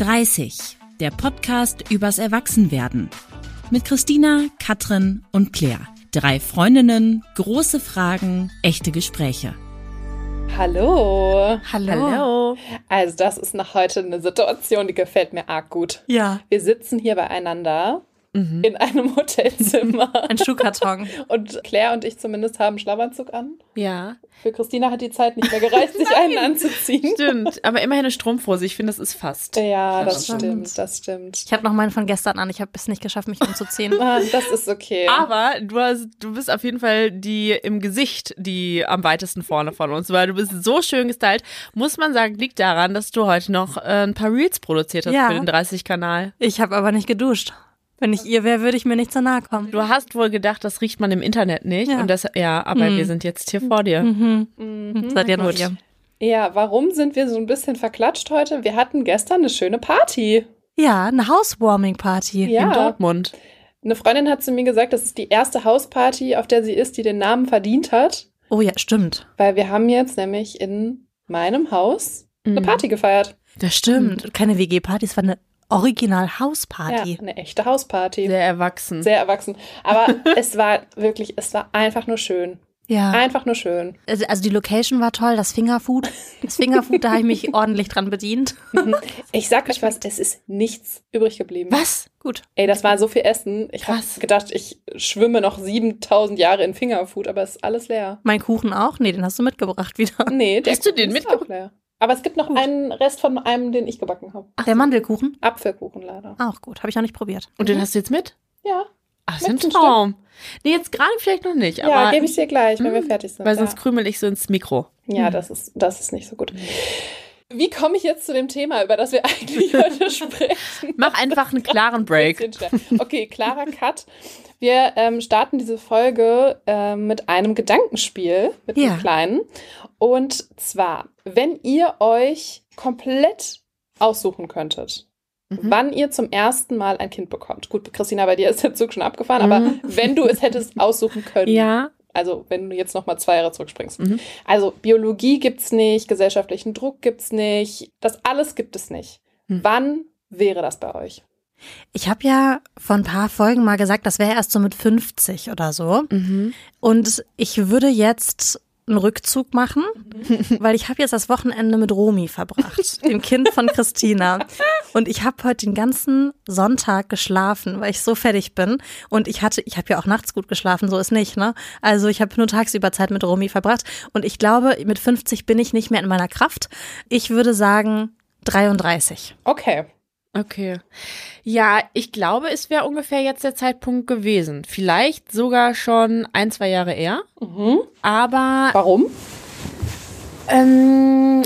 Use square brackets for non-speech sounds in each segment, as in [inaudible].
30, der Podcast übers Erwachsenwerden. Mit Christina, Katrin und Claire. Drei Freundinnen, große Fragen, echte Gespräche. Hallo. Hallo. Hallo. Also das ist nach heute eine Situation, die gefällt mir arg gut. Ja. Wir sitzen hier beieinander mhm. in einem [laughs] Hotelzimmer. Ein Schuhkarton. Und Claire und ich zumindest haben Schlafanzug an. Ja. Für Christina hat die Zeit nicht mehr gereicht, sich [laughs] einen anzuziehen. Stimmt, aber immerhin eine Strumpfhose. Ich finde, das ist fast. Ja, das, das stimmt, das stimmt. Ich habe noch meinen von gestern an. Ich habe es nicht geschafft, mich umzuziehen. Ah, das ist okay. Aber du, hast, du bist auf jeden Fall die im Gesicht, die am weitesten vorne von uns, weil du bist so schön gestylt. Muss man sagen, liegt daran, dass du heute noch äh, ein paar Reels produziert hast ja. für den 30-Kanal. Ich habe aber nicht geduscht. Wenn ich ihr wäre, würde ich mir nicht so nahe kommen. Du hast wohl gedacht, das riecht man im Internet nicht. Ja, und das, ja aber mhm. wir sind jetzt hier vor dir. Mhm. Mhm. Seid ihr noch hier? Ja, warum sind wir so ein bisschen verklatscht heute? Wir hatten gestern eine schöne Party. Ja, eine Housewarming-Party ja. in Dortmund. Eine Freundin hat zu mir gesagt, das ist die erste Hausparty, auf der sie ist, die den Namen verdient hat. Oh ja, stimmt. Weil wir haben jetzt nämlich in meinem Haus eine mhm. Party gefeiert. Das stimmt. Keine WG-Party, es war eine Original Hausparty. Ja, eine echte Hausparty. Sehr erwachsen. Sehr erwachsen. Aber [laughs] es war wirklich, es war einfach nur schön. Ja. Einfach nur schön. Also, also die Location war toll, das Fingerfood. Das Fingerfood, da habe ich mich [laughs] ordentlich dran bedient. [laughs] Ich sag euch was, es ist nichts übrig geblieben. Was? Gut. Ey, das war so viel Essen. Ich habe gedacht, ich schwimme noch 7000 Jahre in Fingerfood, aber es ist alles leer. Mein Kuchen auch? Nee, den hast du mitgebracht wieder. Nee, der hast du den mitgebracht? Aber es gibt noch gut. einen Rest von einem, den ich gebacken habe. Ach, der Mandelkuchen? Apfelkuchen leider. Auch gut, habe ich auch nicht probiert. Und den hast du jetzt mit? Ja. Ach, das ist ein Traum. Nee, jetzt gerade vielleicht noch nicht. Aber, ja, gebe ich dir gleich, wenn wir hm, fertig sind. Weil sonst ja. krümel ich so ins Mikro. Ja, hm. das, ist, das ist nicht so gut. Wie komme ich jetzt zu dem Thema, über das wir [laughs] eigentlich heute [laughs] sprechen? Mach einfach einen klaren Break. Okay, klarer Cut. Wir ähm, starten diese Folge äh, mit einem Gedankenspiel, mit ja. einem kleinen. Und zwar, wenn ihr euch komplett aussuchen könntet, mhm. wann ihr zum ersten Mal ein Kind bekommt. Gut, Christina, bei dir ist der Zug schon abgefahren, mhm. aber wenn du es hättest [laughs] aussuchen können. Ja. Also wenn du jetzt noch mal zwei Jahre zurückspringst. Mhm. Also Biologie gibt's nicht, gesellschaftlichen Druck gibt's nicht, das alles gibt es nicht. Mhm. Wann wäre das bei euch? Ich habe ja vor ein paar Folgen mal gesagt, das wäre erst so mit 50 oder so. Mhm. Und ich würde jetzt einen Rückzug machen, weil ich habe jetzt das Wochenende mit Romi verbracht, [laughs] dem Kind von Christina. Und ich habe heute den ganzen Sonntag geschlafen, weil ich so fertig bin. Und ich hatte, ich habe ja auch nachts gut geschlafen, so ist nicht, ne? Also ich habe nur tagsüber Zeit mit Romi verbracht. Und ich glaube, mit 50 bin ich nicht mehr in meiner Kraft. Ich würde sagen 33. Okay. Okay. Ja, ich glaube, es wäre ungefähr jetzt der Zeitpunkt gewesen. Vielleicht sogar schon ein, zwei Jahre eher. Mhm. Aber. Warum? Ähm,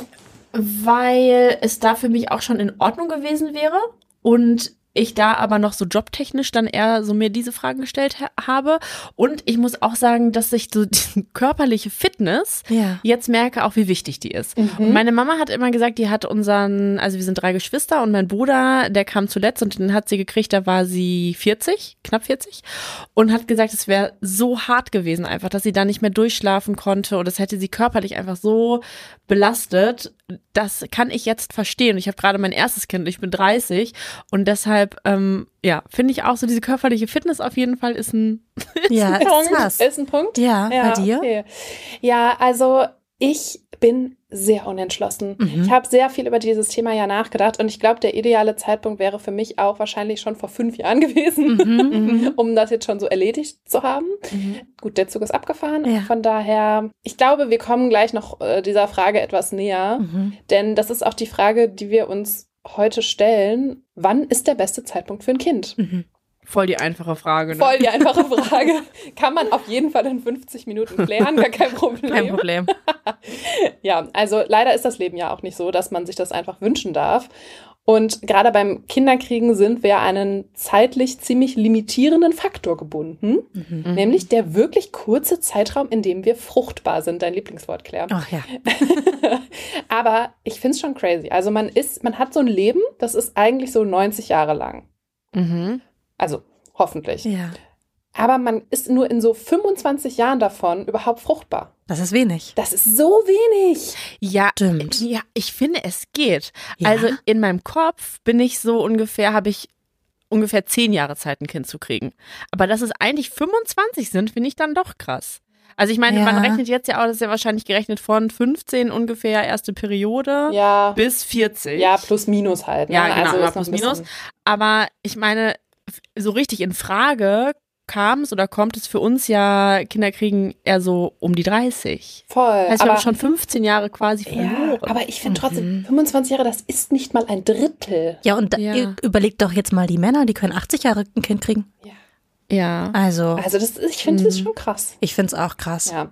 weil es da für mich auch schon in Ordnung gewesen wäre. Und ich da aber noch so jobtechnisch dann eher so mir diese Fragen gestellt ha habe. Und ich muss auch sagen, dass ich so die [laughs] körperliche Fitness ja. jetzt merke, auch wie wichtig die ist. Mhm. Und meine Mama hat immer gesagt, die hat unseren, also wir sind drei Geschwister und mein Bruder, der kam zuletzt und den hat sie gekriegt, da war sie 40, knapp 40 und hat gesagt, es wäre so hart gewesen einfach, dass sie da nicht mehr durchschlafen konnte und das hätte sie körperlich einfach so belastet. Das kann ich jetzt verstehen. Ich habe gerade mein erstes Kind, ich bin 30 und deshalb, ähm, ja, finde ich auch so diese körperliche Fitness auf jeden Fall ist ein, [laughs] ist ja, ein Punkt. Ist, ist ein Punkt. Ja, ja bei dir? Okay. Ja, also ich bin sehr unentschlossen. Mhm. Ich habe sehr viel über dieses Thema ja nachgedacht und ich glaube, der ideale Zeitpunkt wäre für mich auch wahrscheinlich schon vor fünf Jahren [laughs] gewesen, mhm, mhm. um das jetzt schon so erledigt zu haben. Mhm. Gut, der Zug ist abgefahren. Ja. Von daher, ich glaube, wir kommen gleich noch äh, dieser Frage etwas näher, mhm. denn das ist auch die Frage, die wir uns heute stellen. Wann ist der beste Zeitpunkt für ein Kind? Mhm. Voll die einfache Frage. Ne? Voll die einfache [laughs] Frage. Kann man auf jeden Fall in 50 Minuten klären, gar kein Problem. Kein Problem. [laughs] ja, also leider ist das Leben ja auch nicht so, dass man sich das einfach wünschen darf. Und gerade beim Kinderkriegen sind wir einen zeitlich ziemlich limitierenden Faktor gebunden, mhm. nämlich der wirklich kurze Zeitraum, in dem wir fruchtbar sind. Dein Lieblingswort, Claire. Ach ja. [laughs] Aber ich finde es schon crazy. Also man ist, man hat so ein Leben, das ist eigentlich so 90 Jahre lang. Mhm. Also hoffentlich. Ja. aber man ist nur in so 25 Jahren davon überhaupt fruchtbar. Das ist wenig. Das ist so wenig. Ja, Stimmt. ja, ich finde, es geht. Ja? Also in meinem Kopf bin ich so ungefähr, habe ich ungefähr zehn Jahre Zeit, ein Kind zu kriegen. Aber dass es eigentlich 25 sind, finde ich dann doch krass. Also ich meine, Ja. man rechnet jetzt ja auch, das ist ja wahrscheinlich gerechnet von 15 ungefähr erste Periode Ja. bis 40. Ja, plus minus halt. Ne? Ja, genau, also ist noch plus minus. Aber ich meine, so richtig in Frage kam es oder kommt es für uns ja, Kinder kriegen eher so um die 30. Voll. Heißt, wir haben schon 15 Jahre quasi verloren. ja, aber ich finde Mhm. trotzdem, 25 Jahre, das ist nicht mal ein Drittel. Ja, und da, Ja. ihr überlegt doch jetzt mal die Männer, die können 80 Jahre ein Kind kriegen. ja. Also, Also das, ich finde das Mhm. schon krass. ich find's auch krass. Ja.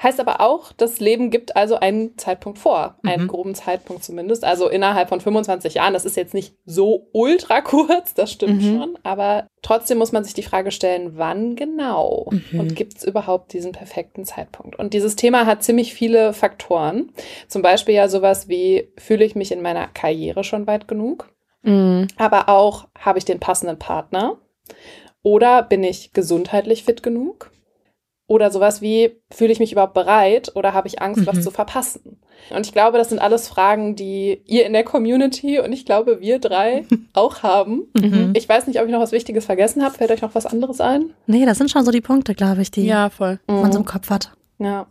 Heißt aber auch, das Leben gibt also einen Zeitpunkt vor, einen Mhm. groben Zeitpunkt zumindest. Also innerhalb von 25 Jahren, das ist jetzt nicht so ultra [laughs] kurz, das stimmt Mhm. schon, aber trotzdem muss man sich die Frage stellen, wann genau Mhm. und gibt es überhaupt diesen perfekten Zeitpunkt? Und dieses Thema hat ziemlich viele Faktoren. Zum Beispiel ja sowas wie, fühle ich mich in meiner Karriere schon weit genug? Mhm. aber auch, habe ich den passenden Partner? Oder bin ich gesundheitlich fit genug? Oder sowas wie, fühle ich mich überhaupt bereit oder habe ich Angst, was Mhm. zu verpassen? Und ich glaube, das sind alles Fragen, die ihr in der Community und ich glaube, wir drei [laughs] auch haben. Mhm. Ich weiß nicht, ob ich noch was Wichtiges vergessen habe. Fällt euch noch was anderes ein? Nee, das sind schon so die Punkte, glaube ich, die Ja, voll. man so im Kopf hat. Ja.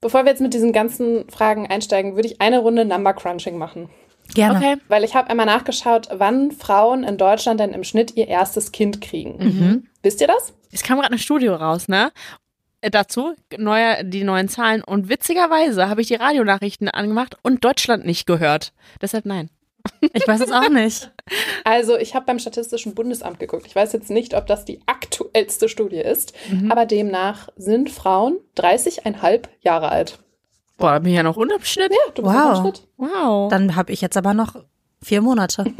Bevor wir jetzt mit diesen ganzen Fragen einsteigen, würde ich eine Runde Number Crunching machen. Gerne. Okay. Weil ich habe einmal nachgeschaut, wann Frauen in Deutschland denn im Schnitt ihr erstes Kind kriegen. Mhm. Wisst ihr das? Es kam gerade eine Studie raus, ne? Äh, Dazu neue, die neuen Zahlen. Und witzigerweise habe ich die Radionachrichten angemacht und Deutschland nicht gehört. Deshalb nein. Ich weiß es auch nicht. [laughs] Also, ich habe beim Statistischen Bundesamt geguckt. Ich weiß jetzt nicht, ob das die aktuellste Studie ist, Mhm. aber demnach sind Frauen 30,5 Jahre alt. Boah, da bin ich ja noch unterm Schnitt. Ja, du bist Wow. Wow. Dann habe ich jetzt aber noch vier Monate. [laughs]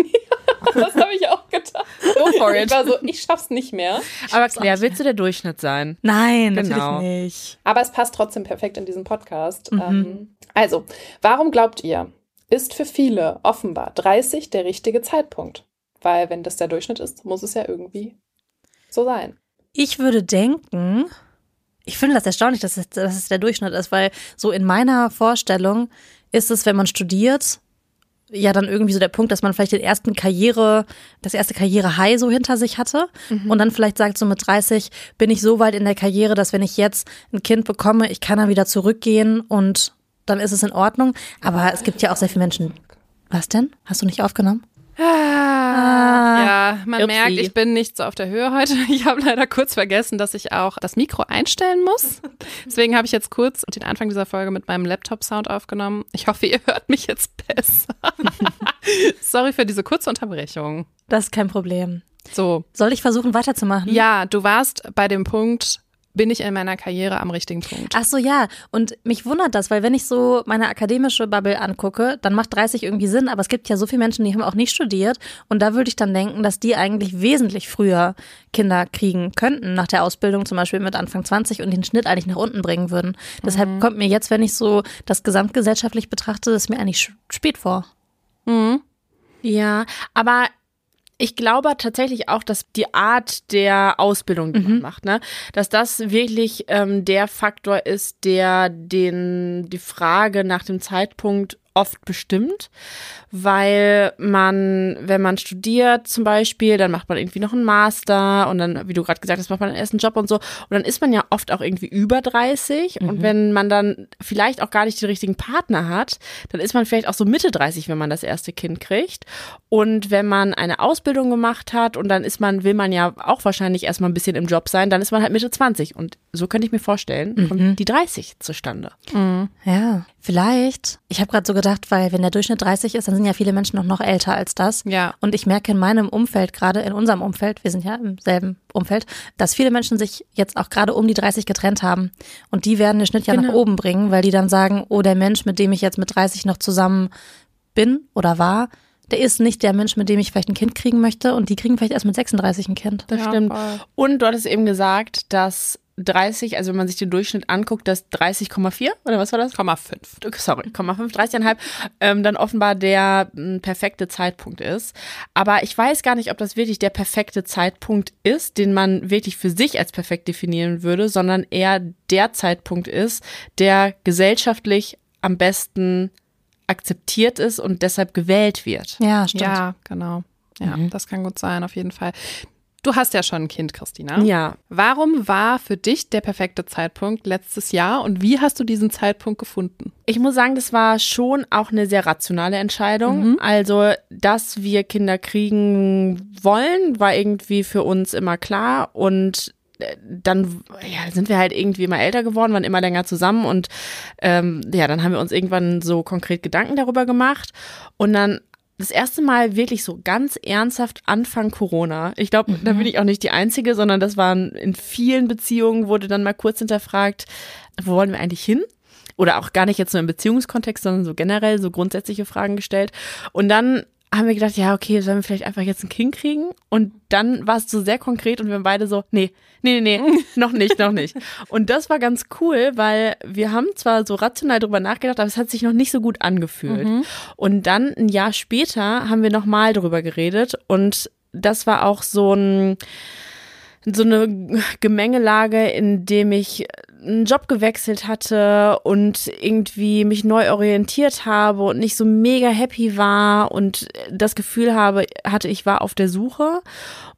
[laughs] Das habe ich auch getan. Go for Ich it. war so, ich schaff's nicht mehr. Aber Claire, willst du der Durchschnitt sein? Nein, Genau. natürlich nicht. Aber es passt trotzdem perfekt in diesen Podcast. Mhm. Ähm, also, warum glaubt ihr, ist für viele offenbar 30 der richtige Zeitpunkt? Weil, wenn das der Durchschnitt ist, muss es ja irgendwie so sein. Ich würde denken, ich finde das erstaunlich, dass es, dass es der Durchschnitt ist, weil so in meiner Vorstellung ist es, wenn man studiert, ja dann irgendwie so der Punkt, dass man vielleicht den ersten Karriere, das erste Karriere-High so hinter sich hatte und dann vielleicht sagt so mit 30 bin ich so weit in der Karriere, dass wenn ich jetzt ein Kind bekomme, ich kann dann wieder zurückgehen und dann ist es in Ordnung. Aber es gibt ja auch sehr viele Menschen. Was denn? Hast du nicht aufgenommen? Ah, ja, man Upsi. merkt, ich bin nicht so auf der Höhe heute. [laughs] Ich habe leider kurz vergessen, dass ich auch das Mikro einstellen muss. [laughs] Deswegen habe ich jetzt kurz den Anfang dieser Folge mit meinem Laptop-Sound aufgenommen. Ich hoffe, ihr hört mich jetzt besser. [laughs] Sorry für diese kurze Unterbrechung. Das ist kein Problem. So, Soll ich versuchen weiterzumachen? ja, du warst bei dem Punkt, bin ich in meiner Karriere am richtigen Punkt. Ach so, ja. Und mich wundert das, weil wenn ich so meine akademische Bubble angucke, dann macht 30 irgendwie Sinn, aber es gibt ja so viele Menschen, die haben auch nicht studiert. Und da würde ich dann denken, dass die eigentlich wesentlich früher Kinder kriegen könnten, nach der Ausbildung zum Beispiel mit Anfang 20 und den Schnitt eigentlich nach unten bringen würden. Deshalb kommt mir jetzt, wenn ich so das gesamtgesellschaftlich betrachte, das mir eigentlich spät vor. Mhm. Ja, aber ich glaube tatsächlich auch, dass die Art der Ausbildung, die man macht, ne, dass das wirklich ähm, der Faktor ist, der den die Frage nach dem Zeitpunkt oft bestimmt, weil man, wenn man studiert zum Beispiel, dann macht man irgendwie noch einen Master und dann, wie du gerade gesagt hast, macht man einen ersten Job und so. Und dann ist man ja oft auch irgendwie über 30 und wenn man dann vielleicht auch gar nicht den richtigen Partner hat, dann ist man vielleicht auch so Mitte 30, wenn man das erste Kind kriegt. Und wenn man eine Ausbildung gemacht hat und dann ist man, will man ja auch wahrscheinlich erstmal ein bisschen im Job sein, dann ist man halt Mitte 20. Und so könnte ich mir vorstellen, kommt die 30 zustande. Ja, vielleicht. Ich habe gerade so gedacht, weil wenn der Durchschnitt 30 ist, dann sind ja viele Menschen noch, noch älter als das. Ja. Und ich merke in meinem Umfeld, gerade in unserem Umfeld, wir sind ja im selben Umfeld, dass viele Menschen sich jetzt auch gerade um die 30 getrennt haben. Und die werden den Schnitt ja nach Genau. oben bringen, weil die dann sagen, oh, der Mensch, mit dem ich jetzt mit 30 noch zusammen bin oder war, der ist nicht der Mensch, mit dem ich vielleicht ein Kind kriegen möchte. Und die kriegen vielleicht erst mit 36 ein Kind. Das Ja, stimmt. voll. Und du hattest eben gesagt, dass 30, also wenn man sich den Durchschnitt anguckt, dass 30,4 oder was war das? 0,5. Sorry, 0,5, 30,5, ähm, dann offenbar der m, perfekte Zeitpunkt ist. Aber ich weiß gar nicht, ob das wirklich der perfekte Zeitpunkt ist, den man wirklich für sich als perfekt definieren würde, sondern eher der Zeitpunkt ist, der gesellschaftlich am besten akzeptiert ist und deshalb gewählt wird. Ja, stimmt. Ja, genau. Ja, Mhm. das kann gut sein, auf jeden Fall. Du hast ja schon ein Kind, Christina. Ja, Warum war für dich der perfekte Zeitpunkt letztes Jahr und wie hast du diesen Zeitpunkt gefunden? Ich muss sagen, das war schon auch eine sehr rationale Entscheidung. Also, dass wir Kinder kriegen wollen, war irgendwie für uns immer klar und äh, dann ja, sind wir halt irgendwie immer älter geworden, waren immer länger zusammen und ähm, ja, dann haben wir uns irgendwann so konkret Gedanken darüber gemacht und dann das erste Mal wirklich so ganz ernsthaft Anfang Corona. Ich glaube, da bin ich auch nicht die Einzige, sondern das waren in vielen Beziehungen wurde dann mal kurz hinterfragt, wo wollen wir eigentlich hin? Oder auch gar nicht jetzt nur im Beziehungskontext, sondern so generell so grundsätzliche Fragen gestellt. Und dann haben wir gedacht, ja, okay, sollen wir vielleicht einfach jetzt ein Kind kriegen? Und dann war es so sehr konkret und wir waren beide so, nee, nee, nee, nee, [laughs] noch nicht, noch nicht. Und das war ganz cool, weil wir haben zwar so rational drüber nachgedacht, aber es hat sich noch nicht so gut angefühlt. Und dann ein Jahr später haben wir nochmal drüber geredet und das war auch so ein, so eine Gemengelage, in dem ich einen Job gewechselt hatte und irgendwie mich neu orientiert habe und nicht so mega happy war und das Gefühl habe, hatte, ich war auf der Suche.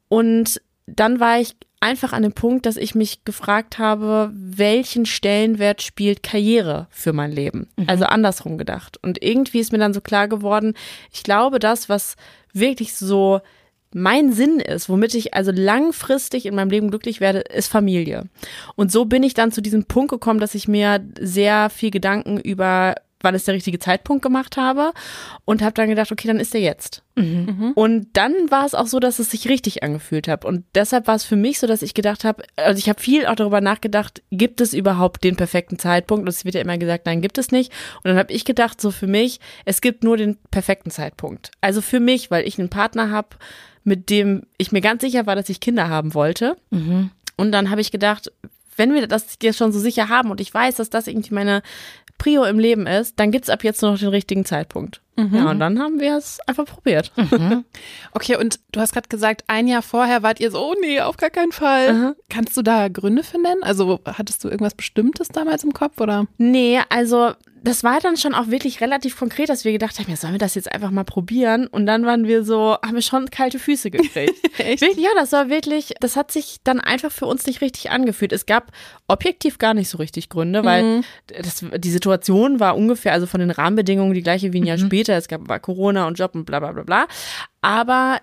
Und dann war ich einfach an dem Punkt, dass ich mich gefragt habe, welchen Stellenwert spielt Karriere für mein Leben? Also andersrum gedacht. Und irgendwie ist mir dann so klar geworden, ich glaube, das, was wirklich so mein Sinn ist, womit ich also langfristig in meinem Leben glücklich werde, ist Familie. Und so bin ich dann zu diesem Punkt gekommen, dass ich mir sehr viel Gedanken über wann ist der richtige Zeitpunkt gemacht habe und habe dann gedacht, okay, dann ist der jetzt. Und dann war es auch so, dass es sich richtig angefühlt hat. Und deshalb war es für mich so, dass ich gedacht habe, also ich habe viel auch darüber nachgedacht, gibt es überhaupt den perfekten Zeitpunkt? Und es wird ja immer gesagt, nein, gibt es nicht. Und dann habe ich gedacht, so für mich, es gibt nur den perfekten Zeitpunkt. Also für mich, weil ich einen Partner habe, mit dem ich mir ganz sicher war, dass ich Kinder haben wollte. Und dann habe ich gedacht, wenn wir das jetzt schon so sicher haben und ich weiß, dass das irgendwie meine Prio im Leben ist, dann gibt's ab jetzt nur noch den richtigen Zeitpunkt. Ja, und dann haben wir es einfach probiert. Okay, und du hast gerade gesagt, ein Jahr vorher wart ihr so, oh nee, auf gar keinen Fall. Kannst du da Gründe für nennen? Also hattest du irgendwas Bestimmtes damals im Kopf oder? Nee, also das war dann schon auch wirklich relativ konkret, dass wir gedacht haben, ja, sollen wir das jetzt einfach mal probieren? Und dann waren wir so, haben wir schon kalte Füße gekriegt. [laughs] Echt? Ja, das war wirklich, das hat sich dann einfach für uns nicht richtig angefühlt. Es gab objektiv gar nicht so richtig Gründe, weil das, die Situation war ungefähr, also von den Rahmenbedingungen die gleiche wie ein Jahr später. Es gab war Corona und Job und bla bla bla bla. Aber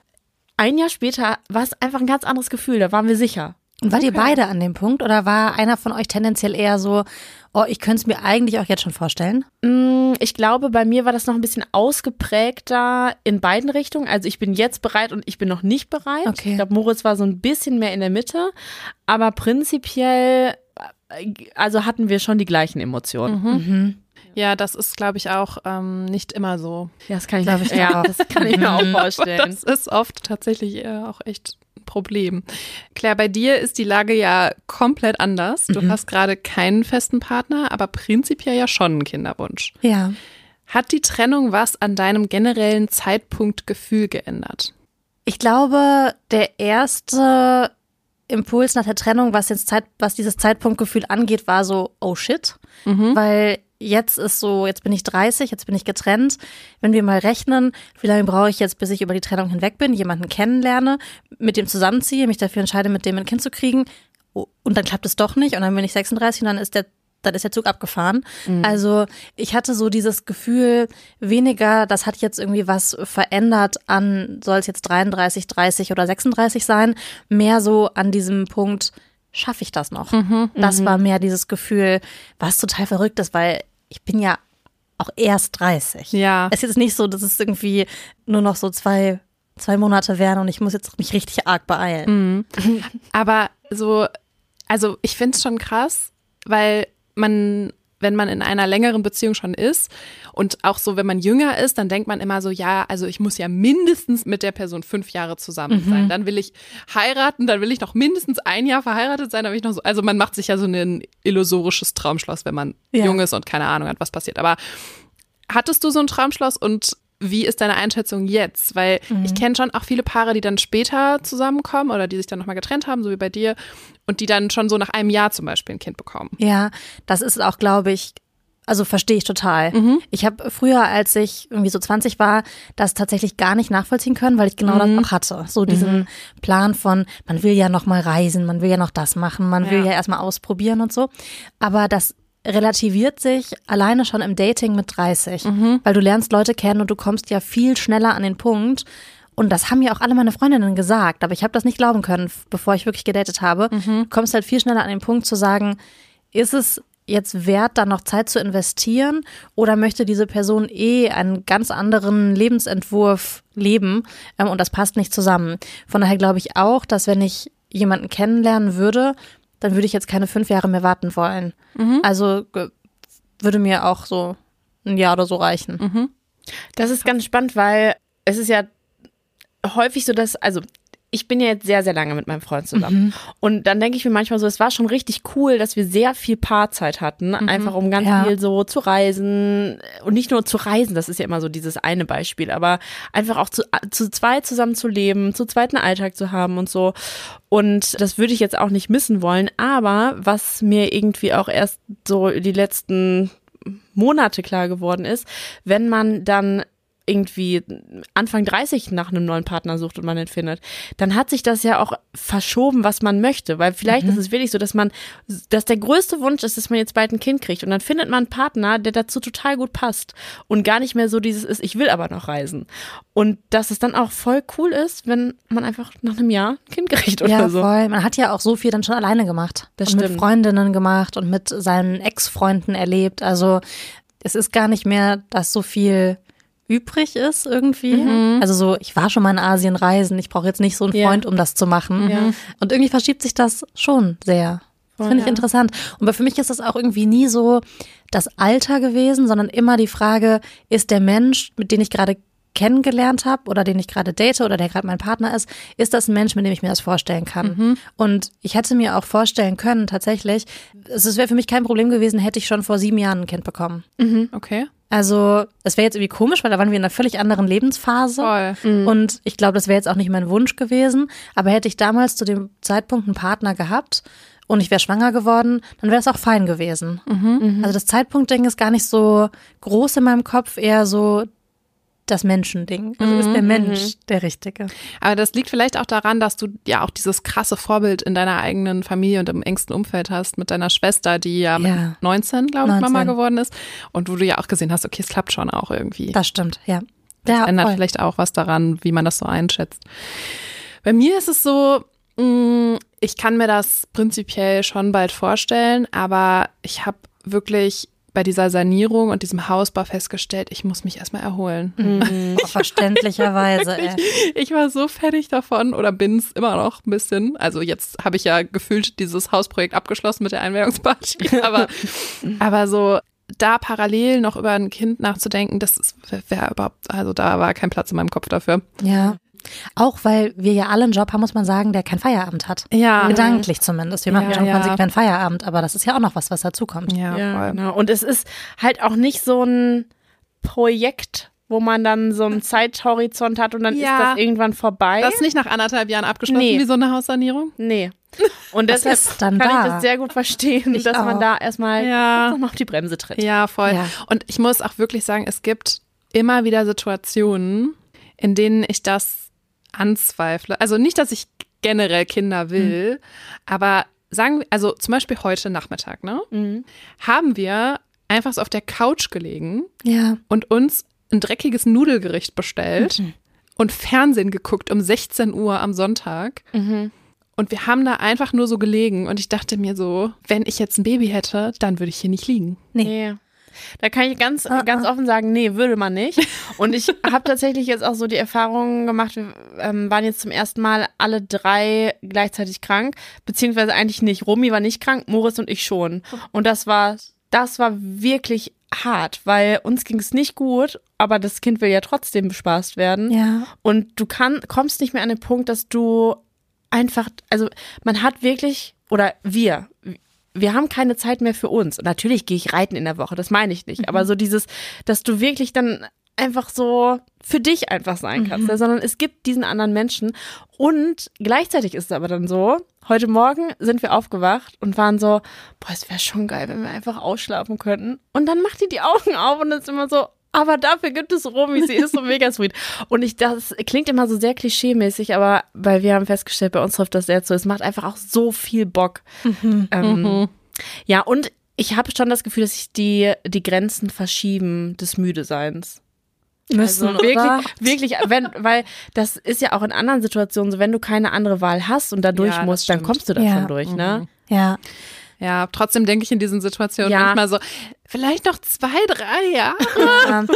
ein Jahr später war es einfach ein ganz anderes Gefühl, da waren wir sicher. Und wart ihr beide an dem Punkt oder war einer von euch tendenziell eher so, oh, ich könnte es mir eigentlich auch jetzt schon vorstellen? Mm, Ich glaube, bei mir war das noch ein bisschen ausgeprägter in beiden Richtungen. Also ich bin jetzt bereit und ich bin noch nicht bereit. Okay. Ich glaube, Moritz war so ein bisschen mehr in der Mitte. Aber prinzipiell, äh, also hatten wir schon die gleichen Emotionen. Ja, das ist, glaube ich, auch ähm, nicht immer so. Ja, das kann ich, ich [laughs] ja, auch. das kann ich mir auch vorstellen. Das ist oft tatsächlich äh, auch echt Problem. Claire, bei dir ist die Lage ja komplett anders. Du hast gerade keinen festen Partner, aber prinzipiell ja schon einen Kinderwunsch. Ja. Hat die Trennung was an deinem generellen Zeitpunktgefühl geändert? Ich glaube, der erste Impuls nach der Trennung, was, jetzt Zeit, was dieses Zeitpunktgefühl angeht, war so, oh shit. Weil jetzt ist so, jetzt bin ich 30, jetzt bin ich getrennt. Wenn wir mal rechnen, wie lange brauche ich jetzt, bis ich über die Trennung hinweg bin, jemanden kennenlerne, mit dem zusammenziehe, mich dafür entscheide, mit dem ein Kind zu kriegen. Und dann klappt es doch nicht. Und dann bin ich 36 und dann ist der dann ist der Zug abgefahren. Also ich hatte so dieses Gefühl, weniger, das hat jetzt irgendwie was verändert an, soll es jetzt 33, 30 oder 36 sein, mehr so an diesem Punkt, schaffe ich das noch? Das war mehr dieses Gefühl, was total verrückt ist, weil ich bin ja auch erst 30. Ja. Es ist jetzt nicht so, dass es irgendwie nur noch so zwei, zwei Monate wären und ich muss jetzt mich richtig arg beeilen. Aber so, also ich finde es schon krass, weil man wenn man in einer längeren Beziehung schon ist und auch so, wenn man jünger ist, dann denkt man immer so, ja, also ich muss ja mindestens mit der Person fünf Jahre zusammen mhm. sein. Dann will ich heiraten, dann will ich noch mindestens ein Jahr verheiratet sein, dann will ich noch so, also man macht sich ja so ein illusorisches Traumschloss, wenn man ja. jung ist und keine Ahnung hat, was passiert. Aber hattest du so ein Traumschloss und wie ist deine Einschätzung jetzt? Weil mhm. ich kenne schon auch viele Paare, die dann später zusammenkommen oder die sich dann nochmal getrennt haben, so wie bei dir, und die dann schon so nach einem Jahr zum Beispiel ein Kind bekommen. Ja, das ist auch, glaube ich, also verstehe ich total. Mhm. Ich habe früher, als ich irgendwie so 20 war, das tatsächlich gar nicht nachvollziehen können, weil ich genau mhm. das auch hatte. So diesen mhm. Plan von, man will ja noch mal reisen, man will ja noch das machen, man ja. will ja erstmal ausprobieren und so. Aber das relativiert sich alleine schon im Dating mit 30, mhm. weil du lernst Leute kennen und du kommst ja viel schneller an den Punkt. Und das haben ja auch alle meine Freundinnen gesagt, aber ich habe das nicht glauben können, bevor ich wirklich gedatet habe. Mhm. Du kommst halt viel schneller an den Punkt zu sagen, ist es jetzt wert, da noch Zeit zu investieren oder möchte diese Person eh einen ganz anderen Lebensentwurf leben ähm, und das passt nicht zusammen. Von daher glaube ich auch, dass wenn ich jemanden kennenlernen würde, dann würde ich jetzt keine fünf Jahre mehr warten wollen. Mhm. Also würde mir auch so ein Jahr oder so reichen. Mhm. Das ist ganz spannend, weil es ist ja häufig so, dass, also ich bin ja jetzt sehr, sehr lange mit meinem Freund zusammen. Mhm. Und dann denke ich mir manchmal so, es war schon richtig cool, dass wir sehr viel Paarzeit hatten, mhm. einfach um ganz ja. viel so zu reisen. Und nicht nur zu reisen, das ist ja immer so dieses eine Beispiel, aber einfach auch zu, zu zweit zusammen zu leben, zu zweit einen Alltag zu haben und so. Und das würde ich jetzt auch nicht missen wollen. Aber was mir irgendwie auch erst so die letzten Monate klar geworden ist, wenn man dann irgendwie Anfang 30 nach einem neuen Partner sucht und man den findet, dann hat sich das ja auch verschoben, was man möchte. Weil vielleicht mhm. ist es wirklich so, dass man, dass der größte Wunsch ist, dass man jetzt bald ein Kind kriegt. Und dann findet man einen Partner, der dazu total gut passt. Und gar nicht mehr so dieses ist, ich will aber noch reisen. Und dass es dann auch voll cool ist, wenn man einfach nach einem Jahr ein Kind kriegt oder ja, so. Voll. Man hat ja auch so viel dann schon alleine gemacht. Das und stimmt. mit Freundinnen gemacht und mit seinen Ex-Freunden erlebt. Also es ist gar nicht mehr, dass so viel übrig ist irgendwie. Mhm. Also so, ich war schon mal in Asien reisen, ich brauche jetzt nicht so einen Freund, ja. um das zu machen. Ja. Und irgendwie verschiebt sich das schon sehr. Das finde ich ja. interessant. Und für mich ist das auch irgendwie nie so das Alter gewesen, sondern immer die Frage, ist der Mensch, mit dem ich gerade kennengelernt habe oder den ich gerade date oder der gerade mein Partner ist, ist das ein Mensch, mit dem ich mir das vorstellen kann. Mhm. Und ich hätte mir auch vorstellen können, tatsächlich, es wäre für mich kein Problem gewesen, hätte ich schon vor sieben Jahren ein Kind bekommen. Mhm. Okay. Also, es wäre jetzt irgendwie komisch, weil da waren wir in einer völlig anderen Lebensphase. Voll. Mhm. Und ich glaube, das wäre jetzt auch nicht mein Wunsch gewesen. Aber hätte ich damals zu dem Zeitpunkt einen Partner gehabt und ich wäre schwanger geworden, dann wäre es auch fein gewesen. Mhm. mhm. Also das Zeitpunktding ist gar nicht so groß in meinem Kopf, eher so das Menschending. Also ist der mhm, Mensch mhm. der Richtige. Aber das liegt vielleicht auch daran, dass du ja auch dieses krasse Vorbild in deiner eigenen Familie und im engsten Umfeld hast mit deiner Schwester, die ja, ja. 19, glaube ich, Mama geworden ist. Und wo du ja auch gesehen hast, okay, es klappt schon auch irgendwie. Das stimmt, ja. Das ja, ändert voll. vielleicht auch was daran, wie man das so einschätzt. Bei mir ist es so, mm, ich kann mir das prinzipiell schon bald vorstellen, aber ich habe wirklich bei dieser Sanierung und diesem Hausbau festgestellt, ich muss mich erstmal erholen. Mhm, [laughs] verständlicherweise. ich, ich war so fertig davon oder bin es immer noch ein bisschen. Also jetzt habe ich ja gefühlt dieses Hausprojekt abgeschlossen mit der Einweihungsparty. [laughs] Aber, aber so da parallel noch über ein Kind nachzudenken, das wäre überhaupt, also da war kein Platz in meinem Kopf dafür. Ja. Auch weil wir ja alle einen Job haben, muss man sagen, der kein Feierabend hat. Ja. Gedanklich zumindest. Wir machen ja, schon ja. konsequent Feierabend, aber das ist ja auch noch was, was dazukommt. Ja, ja genau. Und es ist halt auch nicht so ein Projekt, wo man dann so einen Zeithorizont hat und dann ja. ist das irgendwann vorbei. Das ist nicht nach anderthalb Jahren abgeschlossen nee. wie so eine Haussanierung? Nee. [laughs] Und deshalb kann da. ich das sehr gut verstehen, ich dass auch. man da erstmal ja. auf die Bremse tritt. Ja, voll. Ja. Und ich muss auch wirklich sagen, es gibt immer wieder Situationen, in denen ich das anzweifle. Also nicht, dass ich generell Kinder will, mhm. aber sagen wir, also zum Beispiel heute Nachmittag, ne? Mhm. Haben wir einfach so auf der Couch gelegen ja. und uns ein dreckiges Nudelgericht bestellt mhm. und Fernsehen geguckt um 16 Uhr am Sonntag. Mhm. Und wir haben da einfach nur so gelegen und ich dachte mir so, wenn ich jetzt ein Baby hätte, dann würde ich hier nicht liegen. Nee. nee. Da kann ich ganz, ah, ganz ah. offen sagen, nee, würde man nicht. [laughs] Und ich habe tatsächlich jetzt auch so die Erfahrung gemacht, wir ähm, waren jetzt zum ersten Mal alle drei gleichzeitig krank, beziehungsweise eigentlich nicht. Romy war nicht krank, Moritz und ich schon. Und das war das war wirklich hart, weil uns ging es nicht gut, aber das Kind will ja trotzdem bespaßt werden. Ja. Und du kann, kommst nicht mehr an den Punkt, dass du einfach, also man hat wirklich, oder wir, wir haben keine Zeit mehr für uns. Und natürlich gehe ich reiten in der Woche, das meine ich nicht. Aber so dieses, dass du wirklich dann einfach so für dich einfach sein kannst, ja, sondern es gibt diesen anderen Menschen. Und gleichzeitig ist es aber dann so, heute Morgen sind wir aufgewacht und waren so, boah, es wäre schon geil, wenn wir einfach ausschlafen könnten. Und dann macht die die Augen auf und ist immer so, aber dafür gibt es Romy, sie ist so [laughs] mega sweet. Und ich, das klingt immer so sehr klischee-mäßig, aber weil wir haben festgestellt, bei uns trifft das sehr zu. Es macht einfach auch so viel Bock. Mhm. Ähm, Ja, und ich habe schon das Gefühl, dass sich die, die Grenzen verschieben des Müdeseins. Müssen, Also wirklich, wirklich, wenn, weil das ist ja auch in anderen Situationen so, wenn du keine andere Wahl hast und da durch Ja, musst, dann kommst du da Ja. schon durch, ne? Ja. Ja, trotzdem denke ich in diesen Situationen Ja. manchmal so, vielleicht noch zwei, drei Jahre.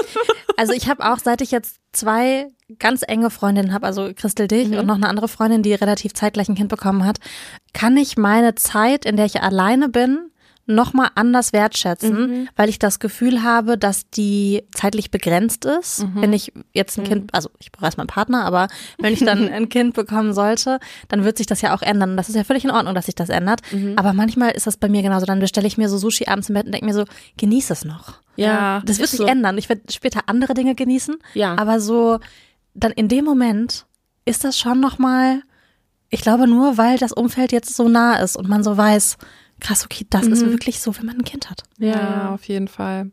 Also ich habe auch, seit ich jetzt zwei ganz enge Freundinnen habe, also Christel dich und noch eine andere Freundin, die relativ zeitgleich ein Kind bekommen hat, kann ich meine Zeit, in der ich alleine bin, nochmal anders wertschätzen, weil ich das Gefühl habe, dass die zeitlich begrenzt ist. Wenn ich jetzt ein Kind, also ich brauche erstmal einen Partner, aber wenn ich dann [laughs] ein Kind bekommen sollte, dann wird sich das ja auch ändern. Und das ist ja völlig in Ordnung, dass sich das ändert. Aber manchmal ist das bei mir genauso. Dann bestelle ich mir so Sushi abends im Bett und denke mir so, genieß es noch. Ja, Das wird sich so. ändern. Ich werde später andere Dinge genießen. Ja. Aber so, dann in dem Moment ist das schon nochmal, ich glaube nur, weil das Umfeld jetzt so nah ist und man so weiß, krass, okay, das ist wirklich so, wenn man ein Kind hat. Ja, auf jeden Fall.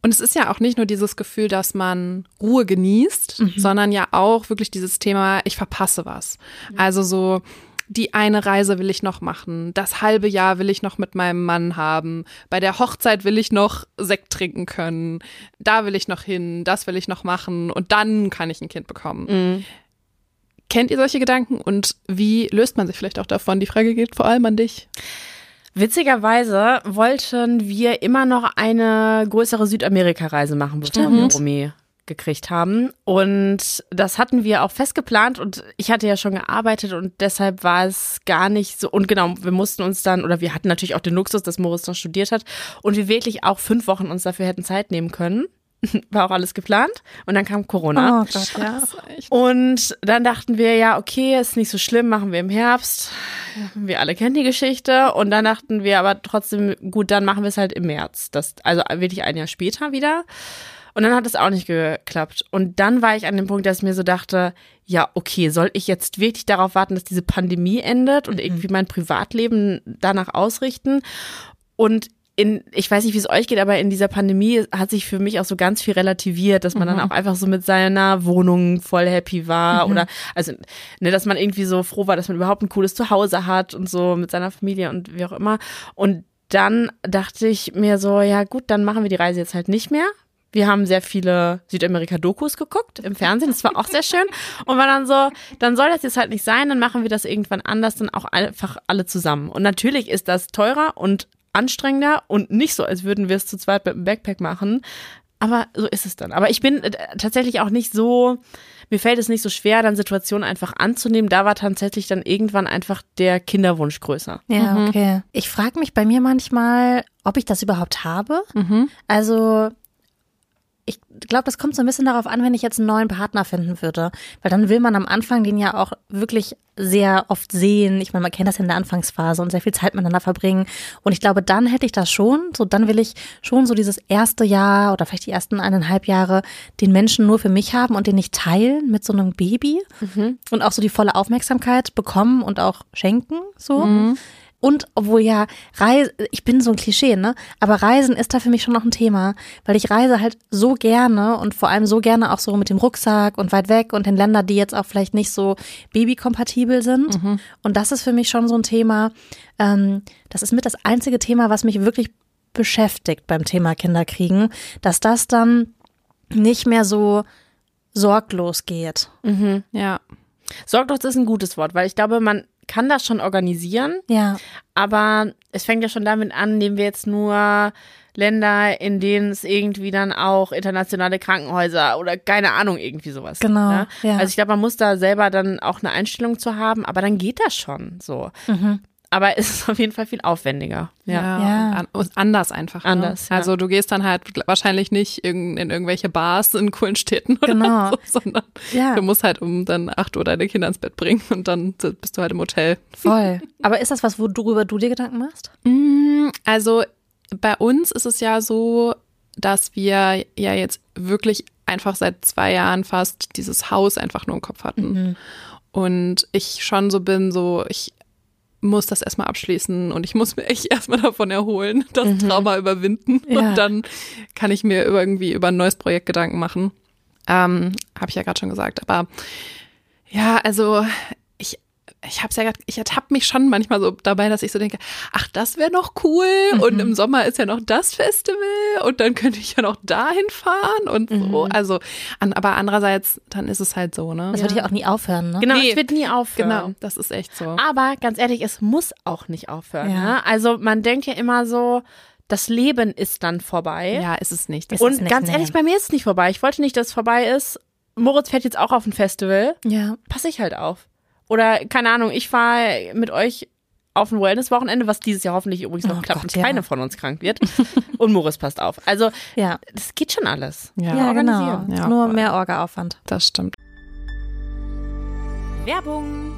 Und es ist ja auch nicht nur dieses Gefühl, dass man Ruhe genießt, sondern ja auch wirklich dieses Thema, ich verpasse was. Also so, die eine Reise will ich noch machen, das halbe Jahr will ich noch mit meinem Mann haben, bei der Hochzeit will ich noch Sekt trinken können, da will ich noch hin, das will ich noch machen und dann kann ich ein Kind bekommen. Kennt ihr solche Gedanken und wie löst man sich vielleicht auch davon? Die Frage geht vor allem an dich. Witzigerweise wollten wir immer noch eine größere Südamerika-Reise machen, bevor wir Romy gekriegt haben. Und das hatten wir auch fest geplant und ich hatte ja schon gearbeitet und deshalb war es gar nicht so. Und genau, wir mussten uns dann, oder wir hatten natürlich auch den Luxus, dass Moritz noch studiert hat und wir wirklich auch fünf Wochen uns dafür hätten Zeit nehmen können. [laughs] War auch alles geplant. Und dann kam Corona. Oh Gott, ja. Und dann dachten wir, ja, okay, ist nicht so schlimm, machen wir im Herbst. Wir alle kennen die Geschichte. Und dann dachten wir aber trotzdem, gut, dann machen wir es halt im März. Das, also wirklich ein Jahr später wieder. Und dann hat es auch nicht geklappt. Und dann war ich an dem Punkt, dass ich mir so dachte, ja, okay, soll ich jetzt wirklich darauf warten, dass diese Pandemie endet und irgendwie mein Privatleben danach ausrichten? Und in, ich weiß nicht, wie es euch geht, aber in dieser Pandemie hat sich für mich auch so ganz viel relativiert, dass man dann auch einfach so mit seiner Wohnung voll happy war oder, also, ne, dass man irgendwie so froh war, dass man überhaupt ein cooles Zuhause hat und so mit seiner Familie und wie auch immer. Und dann dachte ich mir so, ja gut, dann machen wir die Reise jetzt halt nicht mehr. Wir haben sehr viele Südamerika-Dokus geguckt im Fernsehen, das war auch sehr schön. Und war dann so, dann soll das jetzt halt nicht sein, dann machen wir das irgendwann anders, dann auch einfach alle zusammen. Und natürlich ist das teurer und anstrengender und nicht so, als würden wir es zu zweit mit dem Backpack machen. Aber so ist es dann. Aber ich bin äh, tatsächlich auch nicht so, mir fällt es nicht so schwer, dann Situationen einfach anzunehmen. Da war tatsächlich dann irgendwann einfach der Kinderwunsch größer. Ja, okay. Ich frage mich bei mir manchmal, ob ich das überhaupt habe. Also ich glaube, das kommt so ein bisschen darauf an, wenn ich jetzt einen neuen Partner finden würde. Weil dann will man am Anfang den ja auch wirklich sehr oft sehen. Ich meine, man kennt das ja in der Anfangsphase und sehr viel Zeit miteinander verbringen. Und ich glaube, dann hätte ich das schon. So, dann will ich schon so dieses erste Jahr oder vielleicht die ersten eineinhalb Jahre den Menschen nur für mich haben und den nicht teilen mit so einem Baby. Und auch so die volle Aufmerksamkeit bekommen und auch schenken, so. Und obwohl ja Reise, ich bin so ein Klischee, ne? Aber Reisen ist da für mich schon noch ein Thema, weil ich reise halt so gerne und vor allem so gerne auch so mit dem Rucksack und weit weg und in Länder, die jetzt auch vielleicht nicht so babykompatibel sind. Und das ist für mich schon so ein Thema. Ähm, das ist mit das einzige Thema, was mich wirklich beschäftigt beim Thema Kinderkriegen, dass das dann nicht mehr so sorglos geht. Ja. Sorglos ist ein gutes Wort, weil ich glaube, man kann das schon organisieren, Ja, aber es fängt ja schon damit an, nehmen wir jetzt nur Länder, in denen es irgendwie dann auch internationale Krankenhäuser oder keine Ahnung, irgendwie sowas. gibt, Genau, Ne? ja. Also ich glaube, man muss da selber dann auch eine Einstellung zu haben, aber dann geht das schon so. Mhm. Aber es ist [laughs] auf jeden Fall viel aufwendiger. Ja. ja. Und anders einfach. Ne? Anders. Ja. Also du gehst dann halt wahrscheinlich nicht in, in irgendwelche Bars in coolen Städten oder genau. so, [laughs] sondern ja. du musst halt um dann acht Uhr deine Kinder ins Bett bringen und dann bist du halt im Hotel. Voll. [laughs] Aber ist das was, worüber du dir Gedanken machst? Mm, also bei uns ist es ja so, dass wir ja jetzt wirklich einfach seit zwei Jahren fast dieses Haus einfach nur im Kopf hatten. Mhm. Und ich schon so bin, so, ich muss das erstmal abschließen und ich muss [laughs] mir echt erstmal davon erholen, das mhm. Trauma überwinden. Ja. Und dann kann ich mir irgendwie über ein neues Projekt Gedanken machen. Ähm, Habe ich ja gerade schon gesagt. Aber ja, also ich hab's ja grad, ich ertappe mich schon manchmal so dabei, dass ich so denke, ach, das wäre noch cool mhm. und im Sommer ist ja noch das Festival und dann könnte ich ja noch dahin fahren und mhm. so. Also, an, aber andererseits, dann ist es halt so, ne? Das ja. wird ja auch nie aufhören, ne? Genau, nee, es wird nie aufhören. Genau, das ist echt so. Aber ganz ehrlich, es muss auch nicht aufhören. Ja. Ne? Also man denkt ja immer so, das Leben ist dann vorbei. Ja, ist es nicht. Ist und nicht, ganz ehrlich, bei mir ist es nicht vorbei. Ich wollte nicht, dass es vorbei ist. Moritz fährt jetzt auch auf ein Festival. Ja. Passe ich halt auf. Oder keine Ahnung, ich fahre mit euch auf ein Wellness-Wochenende, was dieses Jahr hoffentlich übrigens noch oh klappt Gott, und keine von uns krank wird. [laughs] und Moritz passt auf. Also, ja. das geht schon alles. Ja, ja genau. Ja, Nur mehr Orga-Aufwand. Das stimmt. Werbung.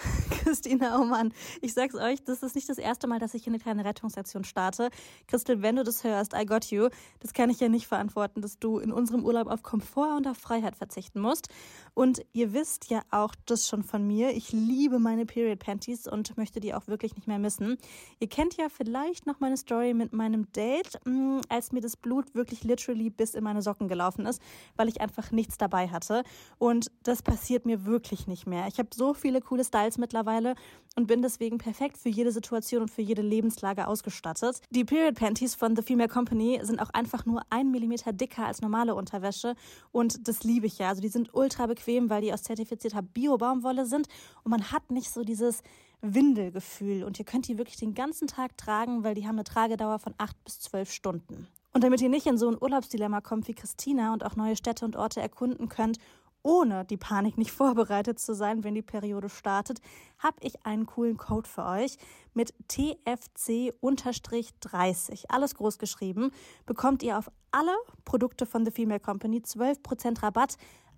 [laughs] Christina, oh Mann, ich sag's euch, das ist nicht das erste Mal, dass ich hier eine kleine Rettungsaktion starte. Christel, wenn du das hörst, I got you. Das kann ich ja nicht verantworten, dass du in unserem Urlaub auf Komfort und auf Freiheit verzichten musst. Und ihr wisst ja auch das schon von mir. Ich liebe meine Period Panties und möchte die auch wirklich nicht mehr missen. Ihr kennt ja vielleicht noch meine Story mit meinem Date, mm, als mir das Blut wirklich literally bis in meine Socken gelaufen ist, weil ich einfach nichts dabei hatte. Und das passiert mir wirklich nicht mehr. Ich habe so viele coole Styles mittlerweile und bin deswegen perfekt für jede Situation und für jede Lebenslage ausgestattet. Die Period Panties von The Female Company sind auch einfach nur ein Millimeter dicker als normale Unterwäsche und das liebe ich ja. Also die sind ultra bequem, weil die aus zertifizierter Bio-Baumwolle sind und man hat nicht so dieses Windelgefühl und ihr könnt die wirklich den ganzen Tag tragen, weil die haben eine Tragedauer von acht bis zwölf Stunden. Und damit ihr nicht in so ein Urlaubsdilemma kommt wie Christina und auch neue Städte und Orte erkunden könnt ohne die Panik nicht [laughs] vorbereitet zu sein, wenn die Periode startet, habe ich einen coolen Code für euch mit TFC-30. Alles groß geschrieben. Bekommt ihr auf alle Produkte von The Female Company 12% Rabatt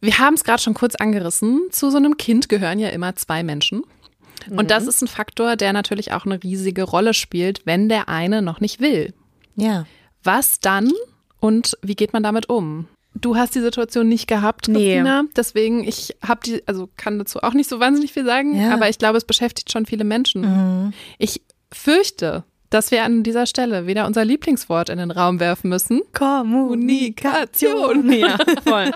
Wir haben es gerade schon kurz angerissen. Zu so einem Kind gehören ja immer zwei Menschen. Und mhm. das ist ein Faktor, der natürlich auch eine riesige Rolle spielt, wenn der eine noch nicht will. Ja. Was dann und wie geht man damit um? Du hast die Situation nicht gehabt, Christina. Nee. Deswegen, ich habe die, also kann dazu auch nicht so wahnsinnig viel sagen, ja. aber ich glaube, es beschäftigt schon viele Menschen. Mhm. Ich fürchte, dass wir an dieser Stelle wieder unser Lieblingswort in den Raum werfen müssen. Kommunikation. Ja, voll.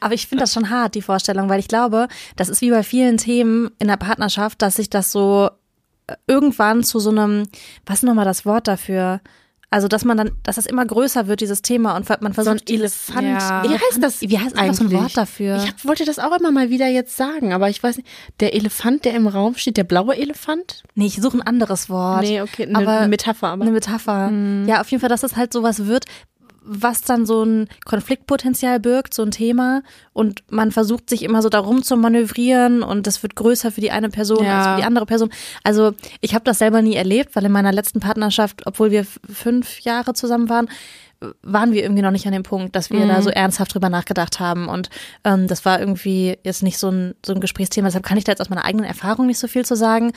Aber ich finde das schon hart, die Vorstellung, weil ich glaube, das ist wie bei vielen Themen in der Partnerschaft, dass sich das so äh, irgendwann zu so einem, was ist nochmal das Wort dafür? Also, dass man dann, dass das immer größer wird, dieses Thema, und man versucht. So ein Elefant. Ja. Wie heißt das? Wie heißt eigentlich so ein Wort dafür? Ich hab, wollte das auch immer mal wieder jetzt sagen, aber ich weiß nicht. Der Elefant, der im Raum steht, der blaue Elefant? Nee, ich suche ein anderes Wort. Nee, okay, eine Metapher. Aber. Eine Metapher. Mhm. Ja, auf jeden Fall, dass es halt sowas wird, was dann so ein Konfliktpotenzial birgt, so ein Thema. Und man versucht sich immer so darum zu manövrieren und das wird größer für die eine Person ja. als für die andere Person. Also ich habe das selber nie erlebt, weil in meiner letzten Partnerschaft, obwohl wir fünf Jahre zusammen waren, waren wir irgendwie noch nicht an dem Punkt, dass wir mhm. da so ernsthaft drüber nachgedacht haben. Und ähm, das war irgendwie jetzt nicht so ein, so ein Gesprächsthema. Deshalb kann ich da jetzt aus meiner eigenen Erfahrung nicht so viel zu sagen.